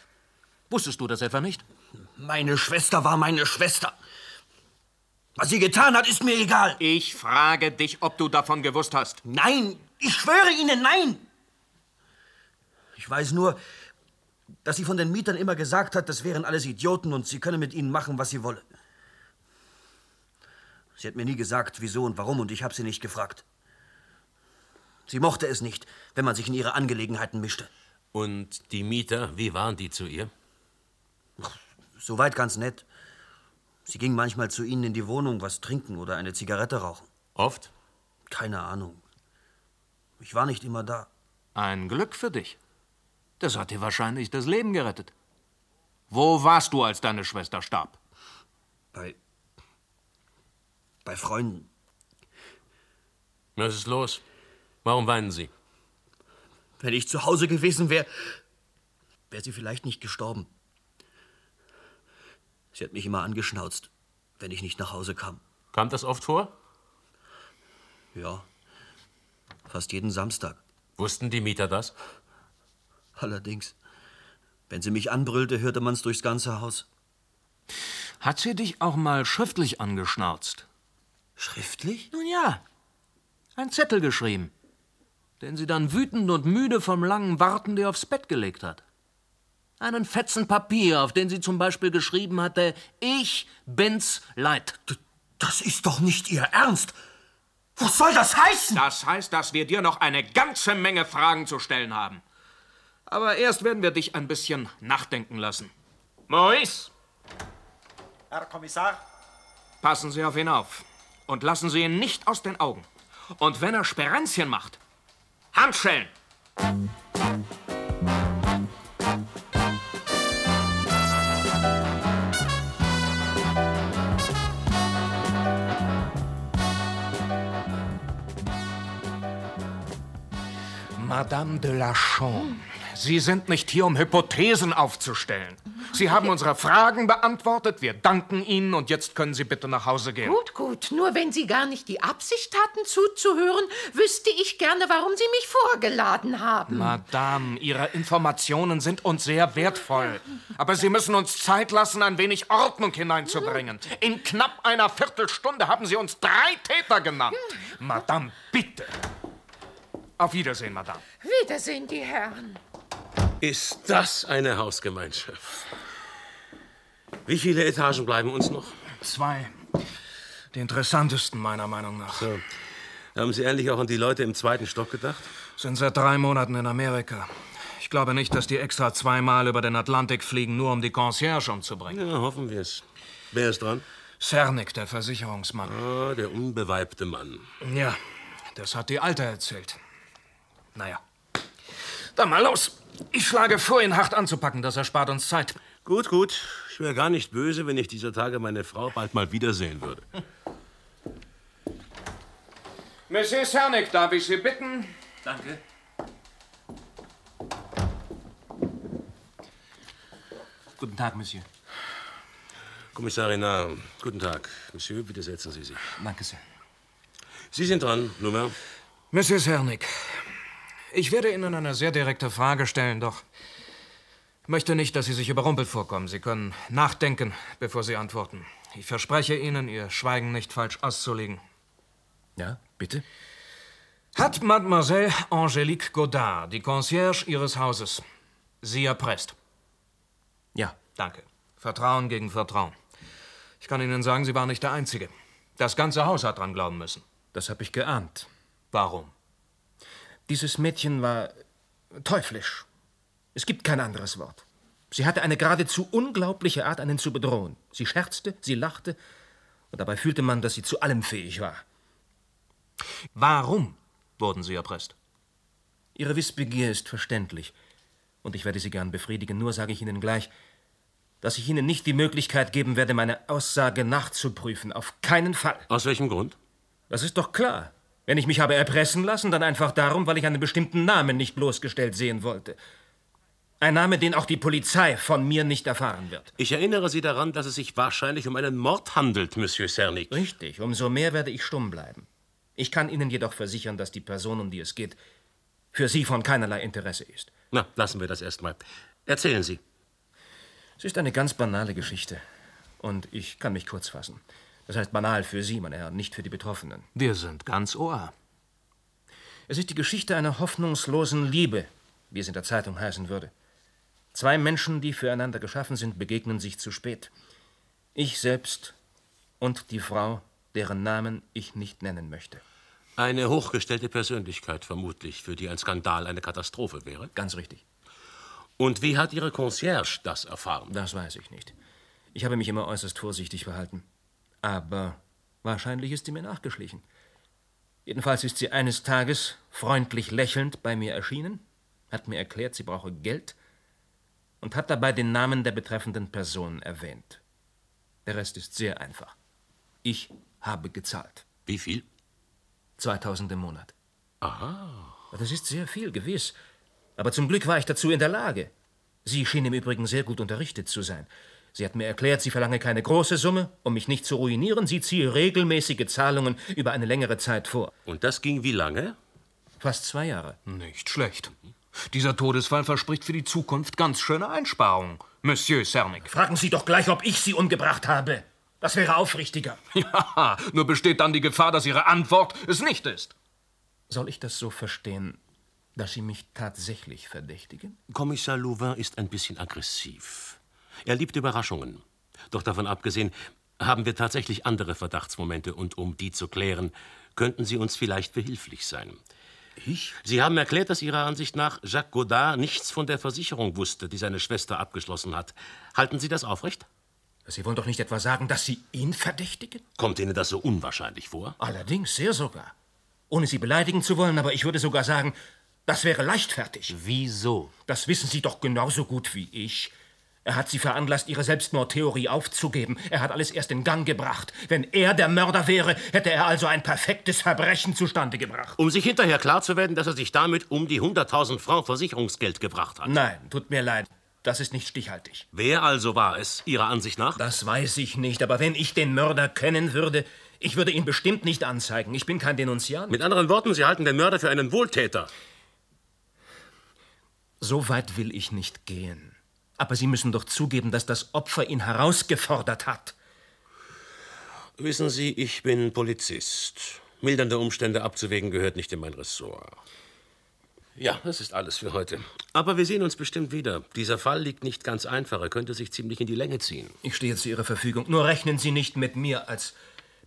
Wusstest du das etwa nicht? Meine Schwester war meine Schwester. Was sie getan hat, ist mir egal. Ich frage dich, ob du davon gewusst hast. Nein, ich schwöre Ihnen, nein. Ich weiß nur, dass sie von den Mietern immer gesagt hat, das wären alles Idioten und sie könne mit ihnen machen, was sie wolle. Sie hat mir nie gesagt, wieso und warum, und ich habe sie nicht gefragt. Sie mochte es nicht, wenn man sich in ihre Angelegenheiten mischte. Und die Mieter, wie waren die zu ihr? Soweit ganz nett. Sie ging manchmal zu ihnen in die Wohnung, was trinken oder eine Zigarette rauchen. Oft? Keine Ahnung. Ich war nicht immer da. Ein Glück für dich. Das hat dir wahrscheinlich das Leben gerettet. Wo warst du, als deine Schwester starb? Bei. bei Freunden. Was ist los? Warum weinen Sie? Wenn ich zu Hause gewesen wäre, wäre sie vielleicht nicht gestorben. Sie hat mich immer angeschnauzt, wenn ich nicht nach Hause kam. Kam das oft vor? Ja, fast jeden Samstag. Wussten die Mieter das? Allerdings. Wenn sie mich anbrüllte, hörte man's durchs ganze Haus. Hat sie dich auch mal schriftlich angeschnauzt? Schriftlich? Nun ja. Ein Zettel geschrieben, den sie dann wütend und müde vom langen Warten dir aufs Bett gelegt hat. Einen Fetzen Papier, auf den sie zum Beispiel geschrieben hatte, ich bin's leid. Das ist doch nicht Ihr Ernst. Was soll das heißen? Das heißt, dass wir dir noch eine ganze Menge Fragen zu stellen haben. Aber erst werden wir dich ein bisschen nachdenken lassen. Maurice, Herr Kommissar, passen Sie auf ihn auf und lassen Sie ihn nicht aus den Augen. Und wenn er Sperenzchen macht, Handschellen. Madame de Lachon, Sie sind nicht hier, um Hypothesen aufzustellen. Sie haben unsere Fragen beantwortet, wir danken Ihnen und jetzt können Sie bitte nach Hause gehen. Gut, gut. Nur wenn Sie gar nicht die Absicht hatten, zuzuhören, wüsste ich gerne, warum Sie mich vorgeladen haben. Madame, Ihre Informationen sind uns sehr wertvoll. Aber Sie müssen uns Zeit lassen, ein wenig Ordnung hineinzubringen. In knapp einer Viertelstunde haben Sie uns drei Täter genannt. Madame, bitte. Auf Wiedersehen, Madame. Wiedersehen, die Herren. Ist das eine Hausgemeinschaft? Wie viele Etagen bleiben uns noch? Zwei. Die interessantesten, meiner Meinung nach. So. Haben Sie endlich auch an die Leute im zweiten Stock gedacht? Sind seit drei Monaten in Amerika. Ich glaube nicht, dass die extra zweimal über den Atlantik fliegen, nur um die Concierge umzubringen. Ja, hoffen wir es. Wer ist dran? Cernik, der Versicherungsmann. Ah, der unbeweibte Mann. Ja, das hat die Alte erzählt. Naja. Dann mal los. Ich schlage vor, ihn hart anzupacken. Das erspart uns Zeit. Gut, gut. Ich wäre gar nicht böse, wenn ich dieser Tage meine Frau bald mal wiedersehen würde. Monsieur Cernik, darf ich Sie bitten? Danke. Guten Tag, Monsieur. Kommissarin guten Tag. Monsieur, bitte setzen Sie sich. Danke sehr. Sie sind dran, Nummer. Monsieur Cernik, ich werde Ihnen eine sehr direkte Frage stellen, doch möchte nicht, dass Sie sich überrumpelt vorkommen. Sie können nachdenken, bevor Sie antworten. Ich verspreche Ihnen, Ihr Schweigen nicht falsch auszulegen. Ja, bitte? Hat Mademoiselle Angélique Godard, die Concierge Ihres Hauses, Sie erpresst? Ja. Danke. Vertrauen gegen Vertrauen. Ich kann Ihnen sagen, Sie waren nicht der Einzige. Das ganze Haus hat dran glauben müssen. Das habe ich geahnt. Warum? Dieses Mädchen war teuflisch. Es gibt kein anderes Wort. Sie hatte eine geradezu unglaubliche Art, einen zu bedrohen. Sie scherzte, sie lachte, und dabei fühlte man, dass sie zu allem fähig war. Warum wurden Sie erpresst? Ihre Wissbegier ist verständlich, und ich werde sie gern befriedigen. Nur sage ich Ihnen gleich, dass ich Ihnen nicht die Möglichkeit geben werde, meine Aussage nachzuprüfen. Auf keinen Fall. Aus welchem Grund? Das ist doch klar. Wenn ich mich habe erpressen lassen, dann einfach darum, weil ich einen bestimmten Namen nicht bloßgestellt sehen wollte. Ein Name, den auch die Polizei von mir nicht erfahren wird. Ich erinnere Sie daran, dass es sich wahrscheinlich um einen Mord handelt, Monsieur Cernik. Richtig, umso mehr werde ich stumm bleiben. Ich kann Ihnen jedoch versichern, dass die Person, um die es geht, für Sie von keinerlei Interesse ist. Na, lassen wir das erstmal. Erzählen Sie. Es ist eine ganz banale Geschichte. Und ich kann mich kurz fassen. Das heißt banal für Sie, meine Herren, nicht für die Betroffenen. Wir sind ganz Ohr. Es ist die Geschichte einer hoffnungslosen Liebe, wie es in der Zeitung heißen würde. Zwei Menschen, die füreinander geschaffen sind, begegnen sich zu spät. Ich selbst und die Frau, deren Namen ich nicht nennen möchte. Eine hochgestellte Persönlichkeit vermutlich, für die ein Skandal eine Katastrophe wäre. Ganz richtig. Und wie hat Ihre Concierge das erfahren? Das weiß ich nicht. Ich habe mich immer äußerst vorsichtig verhalten. Aber wahrscheinlich ist sie mir nachgeschlichen. Jedenfalls ist sie eines Tages freundlich lächelnd bei mir erschienen, hat mir erklärt, sie brauche Geld und hat dabei den Namen der betreffenden Person erwähnt. Der Rest ist sehr einfach. Ich habe gezahlt. Wie viel? 2000 im Monat. Aha. Das ist sehr viel, gewiss. Aber zum Glück war ich dazu in der Lage. Sie schien im Übrigen sehr gut unterrichtet zu sein. Sie hat mir erklärt, sie verlange keine große Summe, um mich nicht zu ruinieren. Sie ziehe regelmäßige Zahlungen über eine längere Zeit vor. Und das ging wie lange? Fast zwei Jahre. Nicht schlecht. Dieser Todesfall verspricht für die Zukunft ganz schöne Einsparungen, Monsieur Cernik. Fragen Sie doch gleich, ob ich Sie umgebracht habe. Das wäre aufrichtiger. Ja, nur besteht dann die Gefahr, dass Ihre Antwort es nicht ist. Soll ich das so verstehen, dass Sie mich tatsächlich verdächtigen? Kommissar Louvain ist ein bisschen aggressiv. Er liebt Überraschungen. Doch davon abgesehen haben wir tatsächlich andere Verdachtsmomente und um die zu klären, könnten Sie uns vielleicht behilflich sein. Ich? Sie haben erklärt, dass Ihrer Ansicht nach Jacques Godard nichts von der Versicherung wusste, die seine Schwester abgeschlossen hat. Halten Sie das aufrecht? Sie wollen doch nicht etwa sagen, dass Sie ihn verdächtigen? Kommt Ihnen das so unwahrscheinlich vor? Allerdings, sehr sogar. Ohne Sie beleidigen zu wollen, aber ich würde sogar sagen, das wäre leichtfertig. Wieso? Das wissen Sie doch genauso gut wie ich. Er hat sie veranlasst, ihre Selbstmordtheorie aufzugeben. Er hat alles erst in Gang gebracht. Wenn er der Mörder wäre, hätte er also ein perfektes Verbrechen zustande gebracht. Um sich hinterher klar zu werden, dass er sich damit um die 100.000 Franc Versicherungsgeld gebracht hat. Nein, tut mir leid. Das ist nicht stichhaltig. Wer also war es, Ihrer Ansicht nach? Das weiß ich nicht, aber wenn ich den Mörder kennen würde, ich würde ihn bestimmt nicht anzeigen. Ich bin kein Denunziant. Mit anderen Worten, Sie halten den Mörder für einen Wohltäter. So weit will ich nicht gehen. Aber Sie müssen doch zugeben, dass das Opfer ihn herausgefordert hat. Wissen Sie, ich bin Polizist. Mildernde Umstände abzuwägen gehört nicht in mein Ressort. Ja, das ist alles für heute. Aber wir sehen uns bestimmt wieder. Dieser Fall liegt nicht ganz einfach. Er könnte sich ziemlich in die Länge ziehen. Ich stehe zu Ihrer Verfügung. Nur rechnen Sie nicht mit mir als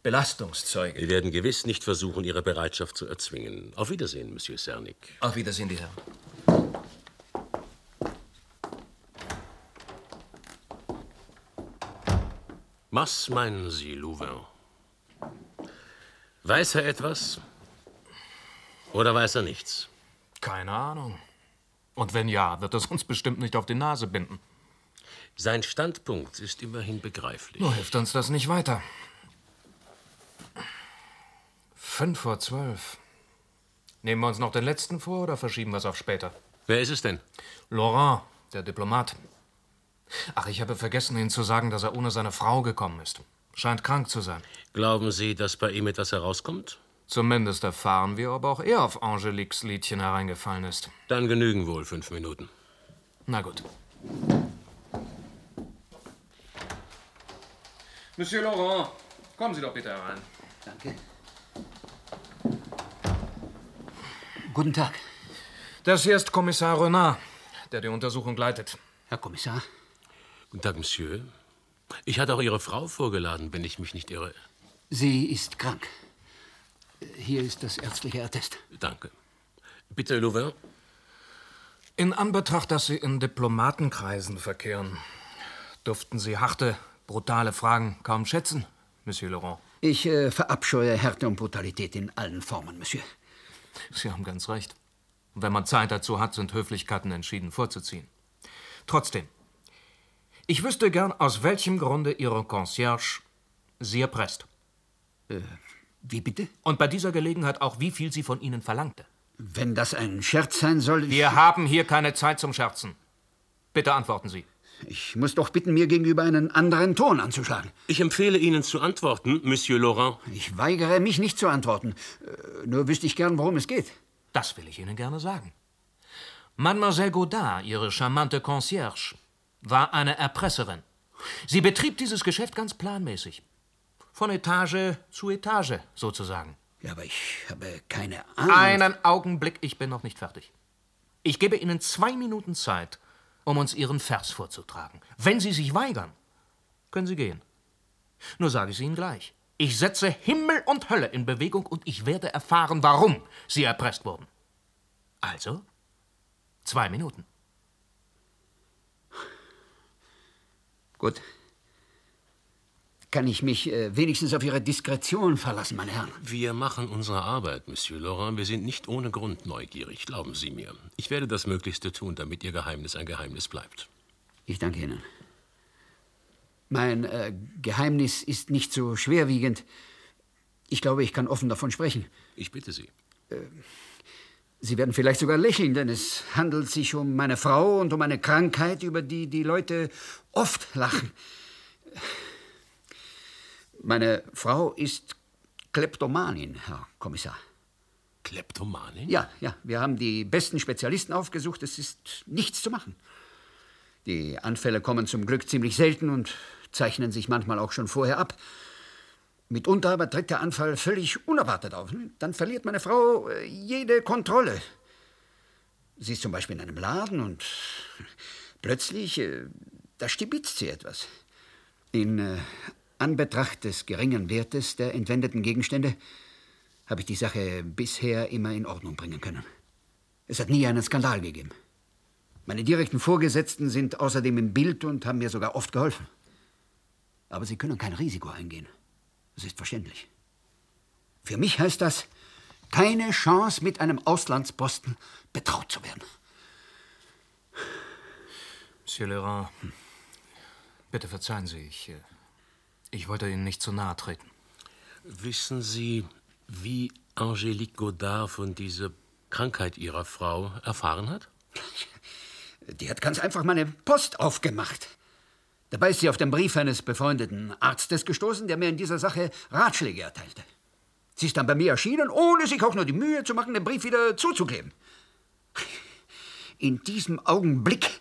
Belastungszeuge. Wir werden gewiss nicht versuchen, Ihre Bereitschaft zu erzwingen. Auf Wiedersehen, Monsieur Cernik. Auf Wiedersehen, die Herren. Was meinen Sie, Louvain? Weiß er etwas? Oder weiß er nichts? Keine Ahnung. Und wenn ja, wird es uns bestimmt nicht auf die Nase binden. Sein Standpunkt ist immerhin begreiflich. Nur hilft uns das nicht weiter. Fünf vor zwölf. Nehmen wir uns noch den letzten vor oder verschieben wir es auf später? Wer ist es denn? Laurent, der Diplomat. Ach, ich habe vergessen, Ihnen zu sagen, dass er ohne seine Frau gekommen ist. Scheint krank zu sein. Glauben Sie, dass bei ihm etwas herauskommt? Zumindest erfahren wir, ob auch er auf Angeliques Liedchen hereingefallen ist. Dann genügen wohl fünf Minuten. Na gut. Monsieur Laurent, kommen Sie doch bitte herein. Danke. Guten Tag. Das hier ist Kommissar Renard, der die Untersuchung leitet. Herr Kommissar. Guten Tag, Monsieur. Ich hatte auch Ihre Frau vorgeladen, wenn ich mich nicht irre. Sie ist krank. Hier ist das ärztliche Attest. Danke. Bitte, Louvain. In Anbetracht, dass Sie in Diplomatenkreisen verkehren, durften Sie harte, brutale Fragen kaum schätzen, Monsieur Laurent. Ich äh, verabscheue Härte und Brutalität in allen Formen, Monsieur. Sie haben ganz recht. Und wenn man Zeit dazu hat, sind Höflichkeiten entschieden vorzuziehen. Trotzdem, Ich wüsste gern, aus welchem Grunde Ihre Concierge Sie erpresst. Äh, wie bitte? Und bei dieser Gelegenheit auch, wie viel sie von Ihnen verlangte. Wenn das ein Scherz sein soll. Wir haben hier keine Zeit zum Scherzen. Bitte antworten Sie. Ich muss doch bitten, mir gegenüber einen anderen Ton anzuschlagen. Ich empfehle Ihnen zu antworten, Monsieur Laurent. Ich weigere mich nicht zu antworten. Äh, nur wüsste ich gern, worum es geht. Das will ich Ihnen gerne sagen. Mademoiselle Godard, Ihre charmante Concierge, war eine Erpresserin. Sie betrieb dieses Geschäft ganz planmäßig. Von Etage zu Etage, sozusagen. Ja, aber ich habe keine Ahnung. Einen Augenblick, ich bin noch nicht fertig. Ich gebe Ihnen zwei Minuten Zeit, um uns Ihren Vers vorzutragen. Wenn Sie sich weigern, können Sie gehen. Nur sage ich es Ihnen gleich. Ich setze Himmel und Hölle in Bewegung und ich werde erfahren, warum Sie erpresst wurden. Also, zwei Minuten. Gut. Kann ich mich äh, wenigstens auf Ihre Diskretion verlassen, meine Herren? Wir machen unsere Arbeit, Monsieur Laurent. Wir sind nicht ohne Grund neugierig, glauben Sie mir. Ich werde das Möglichste tun, damit Ihr Geheimnis ein Geheimnis bleibt. Ich danke Ihnen. Mein äh, Geheimnis ist nicht so schwerwiegend. Ich glaube, ich kann offen davon sprechen. Ich bitte Sie. Äh, Sie werden vielleicht sogar lächeln, denn es handelt sich um meine Frau und um eine Krankheit, über die die Leute oft lachen. Meine Frau ist Kleptomanin, Herr Kommissar. Kleptomanin? Ja, ja. Wir haben die besten Spezialisten aufgesucht. Es ist nichts zu machen. Die Anfälle kommen zum Glück ziemlich selten und zeichnen sich manchmal auch schon vorher ab. Mitunter aber tritt der Anfall völlig unerwartet auf. Dann verliert meine Frau äh, jede Kontrolle. Sie ist zum Beispiel in einem Laden und plötzlich, äh, da stibitzt sie etwas. In äh, Anbetracht des geringen Wertes der entwendeten Gegenstände habe ich die Sache bisher immer in Ordnung bringen können. Es hat nie einen Skandal gegeben. Meine direkten Vorgesetzten sind außerdem im Bild und haben mir sogar oft geholfen. Aber sie können kein Risiko eingehen. Das ist verständlich. Für mich heißt das, keine Chance, mit einem Auslandsposten betraut zu werden. Monsieur Laurent, bitte verzeihen Sie, ich äh, ich wollte Ihnen nicht zu nahe treten. Wissen Sie, wie Angelique Godard von dieser Krankheit Ihrer Frau erfahren hat? Die hat ganz einfach meine Post aufgemacht. Dabei ist sie auf den Brief eines befreundeten Arztes gestoßen, der mir in dieser Sache Ratschläge erteilte. Sie ist dann bei mir erschienen, ohne sich auch nur die Mühe zu machen, den Brief wieder zuzukleben. In diesem Augenblick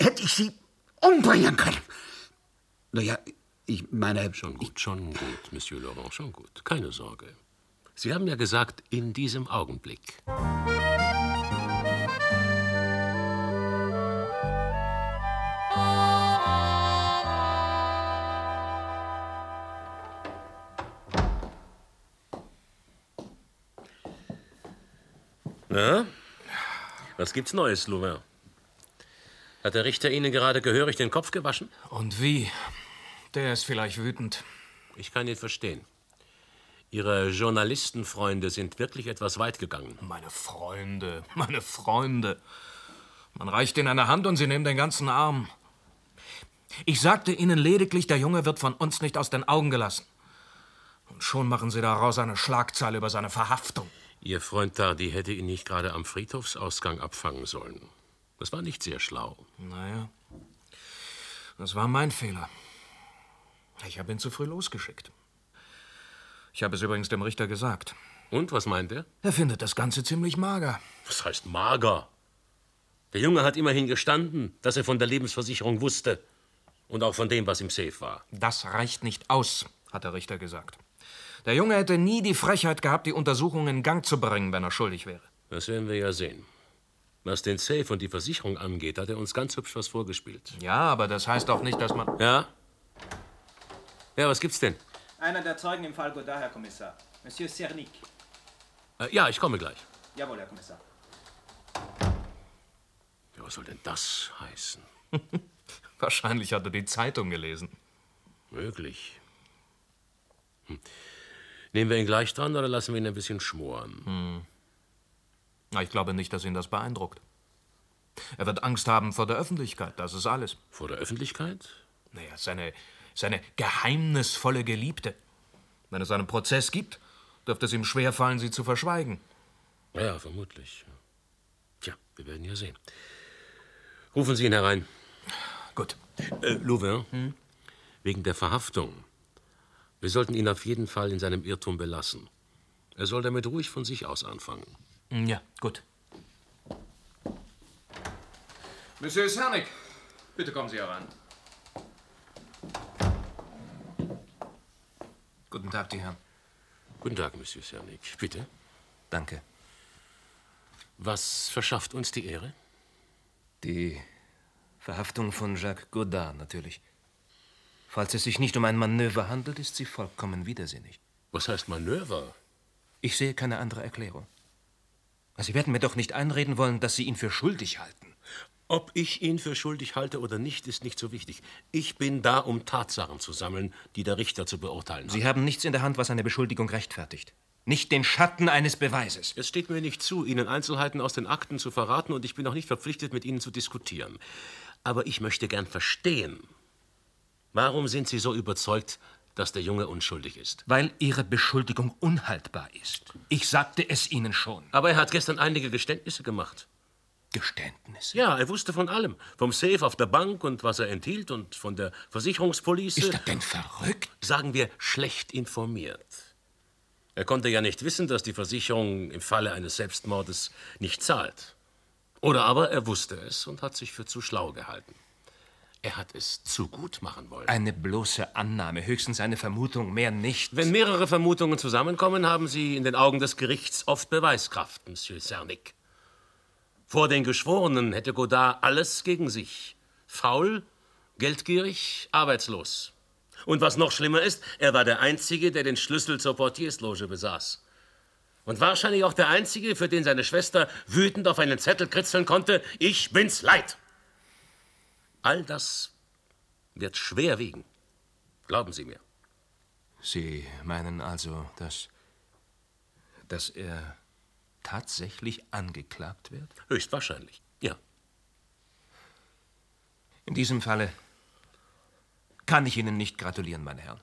hätte ich sie umbringen können. Naja, ich meine. Schon gut, schon gut, Monsieur Laurent, schon gut. Keine Sorge. Sie haben ja gesagt, in diesem Augenblick. Na? Was gibt's Neues, Louvain? Hat der Richter Ihnen gerade gehörig den Kopf gewaschen? Und wie? Der ist vielleicht wütend. Ich kann ihn verstehen. Ihre Journalistenfreunde sind wirklich etwas weit gegangen. Meine Freunde, meine Freunde. Man reicht ihnen eine Hand und sie nehmen den ganzen Arm. Ich sagte ihnen lediglich, der Junge wird von uns nicht aus den Augen gelassen. Und schon machen sie daraus eine Schlagzeile über seine Verhaftung. Ihr Freund Tardy hätte ihn nicht gerade am Friedhofsausgang abfangen sollen. Das war nicht sehr schlau. Naja, das war mein Fehler. Ich habe ihn zu früh losgeschickt. Ich habe es übrigens dem Richter gesagt. Und was meint er? Er findet das Ganze ziemlich mager. Was heißt mager? Der Junge hat immerhin gestanden, dass er von der Lebensversicherung wusste. Und auch von dem, was im Safe war. Das reicht nicht aus, hat der Richter gesagt. Der Junge hätte nie die Frechheit gehabt, die Untersuchung in Gang zu bringen, wenn er schuldig wäre. Das werden wir ja sehen. Was den Safe und die Versicherung angeht, hat er uns ganz hübsch was vorgespielt. Ja, aber das heißt auch nicht, dass man. Ja? Ja, was gibt's denn? Einer der Zeugen im Fall Godard, Herr Kommissar. Monsieur Cernic. Äh, ja, ich komme gleich. Jawohl, Herr Kommissar. Ja, was soll denn das heißen? Wahrscheinlich hat er die Zeitung gelesen. Möglich. Hm. Nehmen wir ihn gleich dran oder lassen wir ihn ein bisschen schmoren? Hm. Na, ich glaube nicht, dass ihn das beeindruckt. Er wird Angst haben vor der Öffentlichkeit, das ist alles. Vor der Öffentlichkeit? Naja, seine, seine geheimnisvolle Geliebte. Wenn es einen Prozess gibt, dürfte es ihm schwerfallen, sie zu verschweigen. Ja, vermutlich. Tja, wir werden ja sehen. Rufen Sie ihn herein. Gut. Äh, Louvain, hm? wegen der Verhaftung. Wir sollten ihn auf jeden Fall in seinem Irrtum belassen. Er soll damit ruhig von sich aus anfangen. Ja, gut. Monsieur Cernik, bitte kommen Sie herein. Guten Tag, die Herren. Guten Tag, Monsieur Cernik. Bitte. Danke. Was verschafft uns die Ehre? Die Verhaftung von Jacques Godard natürlich. Falls es sich nicht um ein Manöver handelt, ist sie vollkommen widersinnig. Was heißt Manöver? Ich sehe keine andere Erklärung. Sie werden mir doch nicht einreden wollen, dass Sie ihn für schuldig halten. Ob ich ihn für schuldig halte oder nicht, ist nicht so wichtig. Ich bin da, um Tatsachen zu sammeln, die der Richter zu beurteilen hat. Sie haben nichts in der Hand, was eine Beschuldigung rechtfertigt. Nicht den Schatten eines Beweises. Es steht mir nicht zu, Ihnen Einzelheiten aus den Akten zu verraten, und ich bin auch nicht verpflichtet, mit Ihnen zu diskutieren. Aber ich möchte gern verstehen, warum sind Sie so überzeugt, dass der Junge unschuldig ist? Weil Ihre Beschuldigung unhaltbar ist. Ich sagte es Ihnen schon. Aber er hat gestern einige Geständnisse gemacht. Geständnisse? Ja, er wusste von allem. Vom Safe auf der Bank und was er enthielt und von der Versicherungspolice. Ist er denn verrückt? Sagen wir, schlecht informiert. Er konnte ja nicht wissen, dass die Versicherung im Falle eines Selbstmordes nicht zahlt. Oder aber er wusste es und hat sich für zu schlau gehalten. Er hat es zu gut machen wollen. Eine bloße Annahme, höchstens eine Vermutung, mehr nicht. Wenn mehrere Vermutungen zusammenkommen, haben sie in den Augen des Gerichts oft Beweiskraft, Monsieur Cernik. Vor den Geschworenen hätte Godard alles gegen sich. Faul, geldgierig, arbeitslos. Und was noch schlimmer ist, er war der Einzige, der den Schlüssel zur Portiersloge besaß. Und wahrscheinlich auch der Einzige, für den seine Schwester wütend auf einen Zettel kritzeln konnte, ich bin's leid. All das wird schwer wiegen. Glauben Sie mir. Sie meinen also, dass. dass er tatsächlich angeklagt wird? Höchstwahrscheinlich, ja. In diesem Falle kann ich Ihnen nicht gratulieren, meine Herren.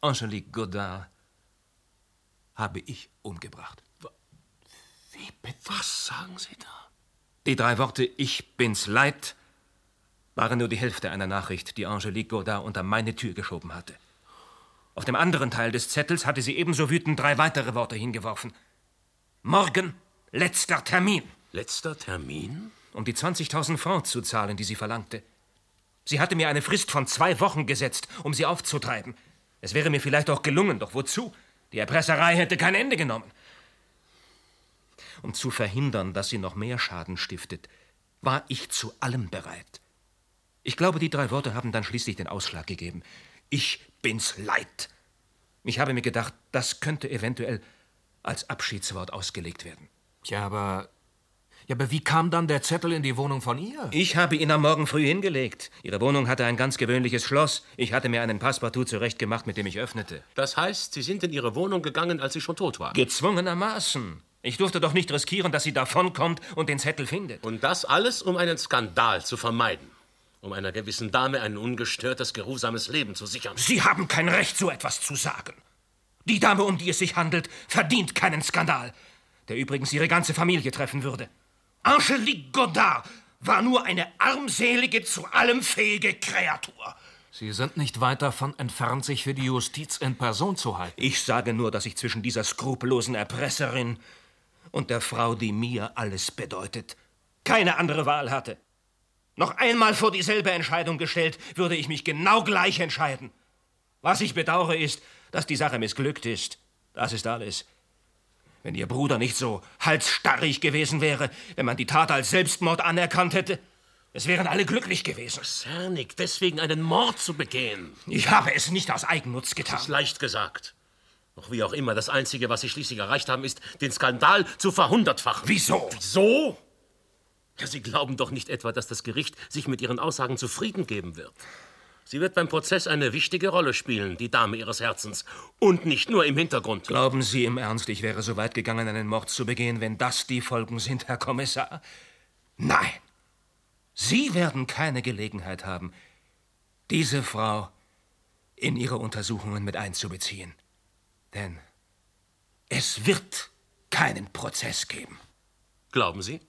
Angelique Godard habe ich umgebracht. Wie bitte? Was sagen Sie da? Die drei Worte Ich bin's leid waren nur die Hälfte einer Nachricht, die Angelique Godard unter meine Tür geschoben hatte. Auf dem anderen Teil des Zettels hatte sie ebenso wütend drei weitere Worte hingeworfen. Morgen letzter Termin. Letzter Termin? Um die 20.000 Francs zu zahlen, die sie verlangte. Sie hatte mir eine Frist von zwei Wochen gesetzt, um sie aufzutreiben. Es wäre mir vielleicht auch gelungen, doch wozu? Die Erpresserei hätte kein Ende genommen. Um zu verhindern, dass sie noch mehr Schaden stiftet, war ich zu allem bereit. Ich glaube, die drei Worte haben dann schließlich den Ausschlag gegeben. Ich bin's leid. Ich habe mir gedacht, das könnte eventuell als Abschiedswort ausgelegt werden. Ja, aber. Ja, aber wie kam dann der Zettel in die Wohnung von ihr? Ich habe ihn am Morgen früh hingelegt. Ihre Wohnung hatte ein ganz gewöhnliches Schloss. Ich hatte mir einen Passepartout zurechtgemacht, mit dem ich öffnete. Das heißt, Sie sind in Ihre Wohnung gegangen, als sie schon tot war? Gezwungenermaßen. Ich durfte doch nicht riskieren, dass sie davonkommt und den Zettel findet. Und das alles, um einen Skandal zu vermeiden um einer gewissen Dame ein ungestörtes, geruhsames Leben zu sichern. Sie haben kein Recht, so etwas zu sagen. Die Dame, um die es sich handelt, verdient keinen Skandal, der übrigens ihre ganze Familie treffen würde. Angelique Godard war nur eine armselige, zu allem fähige Kreatur. Sie sind nicht weit davon entfernt, sich für die Justiz in Person zu halten. Ich sage nur, dass ich zwischen dieser skrupellosen Erpresserin und der Frau, die mir alles bedeutet, keine andere Wahl hatte. Noch einmal vor dieselbe Entscheidung gestellt, würde ich mich genau gleich entscheiden. Was ich bedauere ist, dass die Sache missglückt ist. Das ist alles. Wenn Ihr Bruder nicht so halsstarrig gewesen wäre, wenn man die Tat als Selbstmord anerkannt hätte, es wären alle glücklich gewesen. Cernik, deswegen einen Mord zu begehen. Ich habe es nicht aus Eigennutz getan. Das ist leicht gesagt. Doch wie auch immer, das Einzige, was Sie schließlich erreicht haben, ist, den Skandal zu verhundertfachen. Wieso? Wieso? Ja, Sie glauben doch nicht etwa, dass das Gericht sich mit Ihren Aussagen zufrieden geben wird. Sie wird beim Prozess eine wichtige Rolle spielen, die Dame Ihres Herzens. Und nicht nur im Hintergrund. Glauben Sie im Ernst, ich wäre so weit gegangen, einen Mord zu begehen, wenn das die Folgen sind, Herr Kommissar? Nein, Sie werden keine Gelegenheit haben, diese Frau in Ihre Untersuchungen mit einzubeziehen. Denn es wird keinen Prozess geben. Glauben Sie?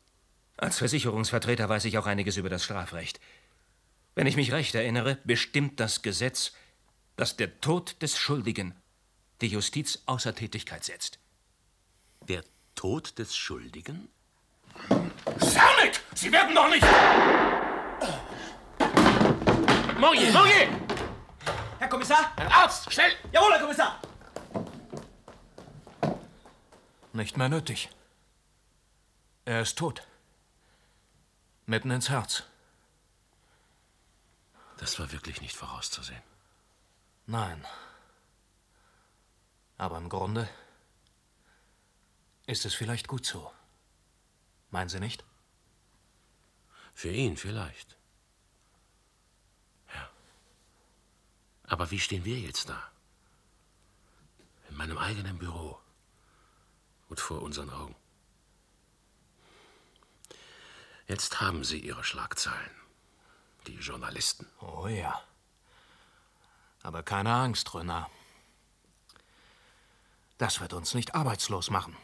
Als Versicherungsvertreter weiß ich auch einiges über das Strafrecht. Wenn ich mich recht erinnere, bestimmt das Gesetz, dass der Tod des Schuldigen die Justiz außer Tätigkeit setzt. Der Tod des Schuldigen? Sarnik! Sie werden doch nicht. Morgier, Morgier! Herr Kommissar! Ein Arzt, schnell! Jawohl, Herr Kommissar! Nicht mehr nötig. Er ist tot. Mitten ins Herz. Das war wirklich nicht vorauszusehen. Nein. Aber im Grunde ist es vielleicht gut so. Meinen Sie nicht? Für ihn vielleicht. Ja. Aber wie stehen wir jetzt da? In meinem eigenen Büro. Und vor unseren Augen. Jetzt haben Sie Ihre Schlagzeilen. Die Journalisten. Oh ja. Aber keine Angst, Renard. Das wird uns nicht arbeitslos machen.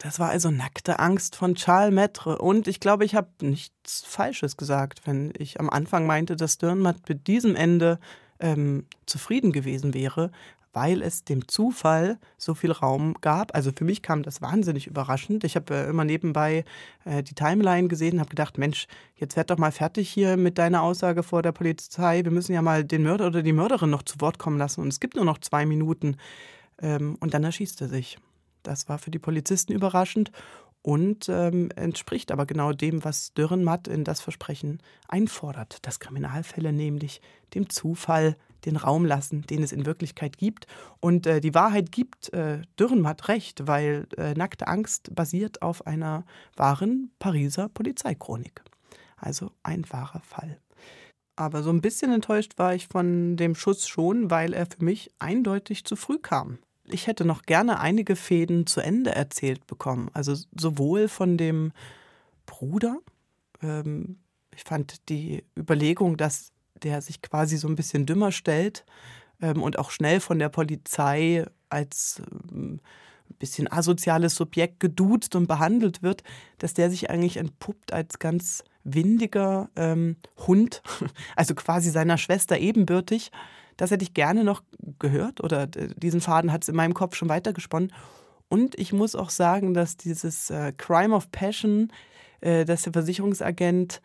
Das war also nackte Angst von Charles Maître. Und ich glaube, ich habe nichts Falsches gesagt, wenn ich am Anfang meinte, dass Dürrenmatt mit diesem Ende ähm, zufrieden gewesen wäre, weil es dem Zufall so viel Raum gab. Also für mich kam das wahnsinnig überraschend. Ich habe äh, immer nebenbei äh, die Timeline gesehen und habe gedacht, Mensch, jetzt werd doch mal fertig hier mit deiner Aussage vor der Polizei. Wir müssen ja mal den Mörder oder die Mörderin noch zu Wort kommen lassen. Und es gibt nur noch zwei Minuten. Ähm, und dann erschießt er sich. Das war für die Polizisten überraschend und ähm, entspricht aber genau dem, was Dürrenmatt in das Versprechen einfordert, dass Kriminalfälle nämlich dem Zufall den Raum lassen, den es in Wirklichkeit gibt. Und äh, die Wahrheit gibt äh, Dürrenmatt recht, weil äh, Nackte Angst basiert auf einer wahren Pariser Polizeichronik. Also ein wahrer Fall. Aber so ein bisschen enttäuscht war ich von dem Schuss schon, weil er für mich eindeutig zu früh kam ich hätte noch gerne einige Fäden zu Ende erzählt bekommen. Also sowohl von dem Bruder, ähm, ich fand die Überlegung, dass der sich quasi so ein bisschen dümmer stellt ähm, und auch schnell von der Polizei als ähm, bisschen asoziales Subjekt geduzt und behandelt wird, dass der sich eigentlich entpuppt als ganz windiger ähm, Hund, also quasi seiner Schwester ebenbürtig. Das hätte ich gerne noch gehört oder diesen Faden hat es in meinem Kopf schon weitergesponnen. Und ich muss auch sagen, dass dieses äh, Crime of Passion, äh, dass der Versicherungsagent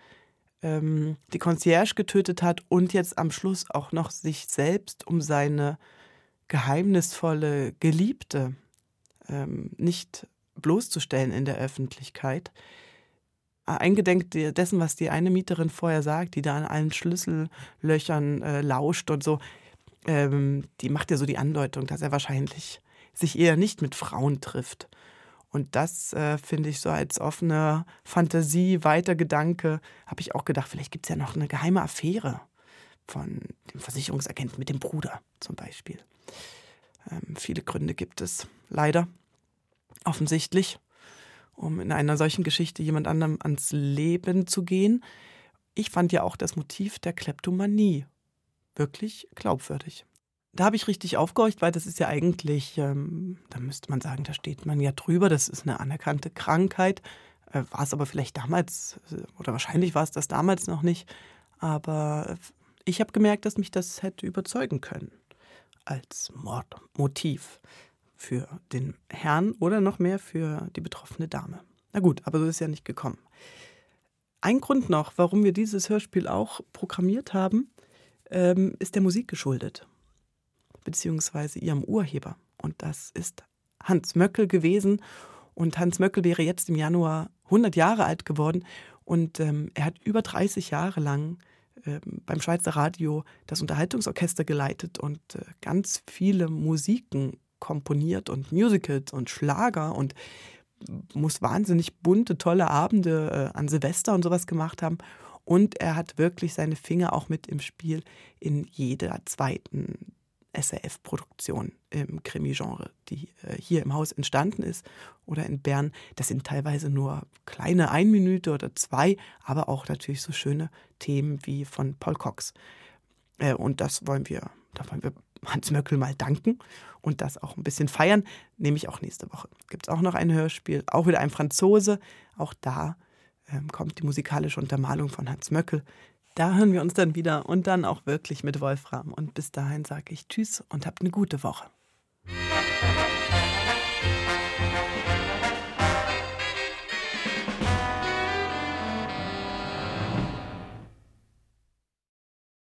ähm, die Concierge getötet hat und jetzt am Schluss auch noch sich selbst um seine geheimnisvolle Geliebte ähm, nicht bloßzustellen in der Öffentlichkeit. Eingedenk dessen, was die eine Mieterin vorher sagt, die da an allen Schlüssellöchern äh, lauscht und so, ähm, die macht ja so die Andeutung, dass er wahrscheinlich sich eher nicht mit Frauen trifft. Und das äh, finde ich so als offene Fantasie, weiter Gedanke, habe ich auch gedacht, vielleicht gibt es ja noch eine geheime Affäre von dem Versicherungsagenten mit dem Bruder zum Beispiel. Ähm, viele Gründe gibt es leider, offensichtlich, um in einer solchen Geschichte jemand anderem ans Leben zu gehen. Ich fand ja auch das Motiv der Kleptomanie wirklich glaubwürdig. Da habe ich richtig aufgehorcht, weil das ist ja eigentlich, ähm, da müsste man sagen, da steht man ja drüber, das ist eine anerkannte Krankheit. Äh, war es aber vielleicht damals, äh, oder wahrscheinlich war es das damals noch nicht. Aber ich habe gemerkt, dass mich das hätte überzeugen können als Mordmotiv für den Herrn oder noch mehr für die betroffene Dame. Na gut, aber so ist ja nicht gekommen. Ein Grund noch, warum wir dieses Hörspiel auch programmiert haben, ähm, ist der Musik geschuldet, beziehungsweise ihrem Urheber. Und das ist Hans Möckel gewesen. Und Hans Möckel wäre jetzt im Januar 100 Jahre alt geworden. Und ähm, er hat über 30 Jahre lang ähm, beim Schweizer Radio das Unterhaltungsorchester geleitet und äh, ganz viele Musiken komponiert und Musicals und Schlager und muss wahnsinnig bunte, tolle Abende äh, an Silvester und sowas gemacht haben. Und er hat wirklich seine Finger auch mit im Spiel in jeder zweiten SRF-Produktion im Krimi-Genre, die äh, hier im Haus entstanden ist oder in Bern. Das sind teilweise nur kleine Einminüte oder zwei, aber auch natürlich so schöne Themen wie von Paul Cox. Äh, und das wollen wir, da wollen wir Hans Möckel mal danken und das auch ein bisschen feiern. Nehme ich auch nächste Woche. Gibt es auch noch ein Hörspiel, auch wieder ein Franzose. Auch da kommt die musikalische Untermalung von Hans Möckel. Da hören wir uns dann wieder und dann auch wirklich mit Wolfram. Und bis dahin sage ich Tschüss und habt eine gute Woche.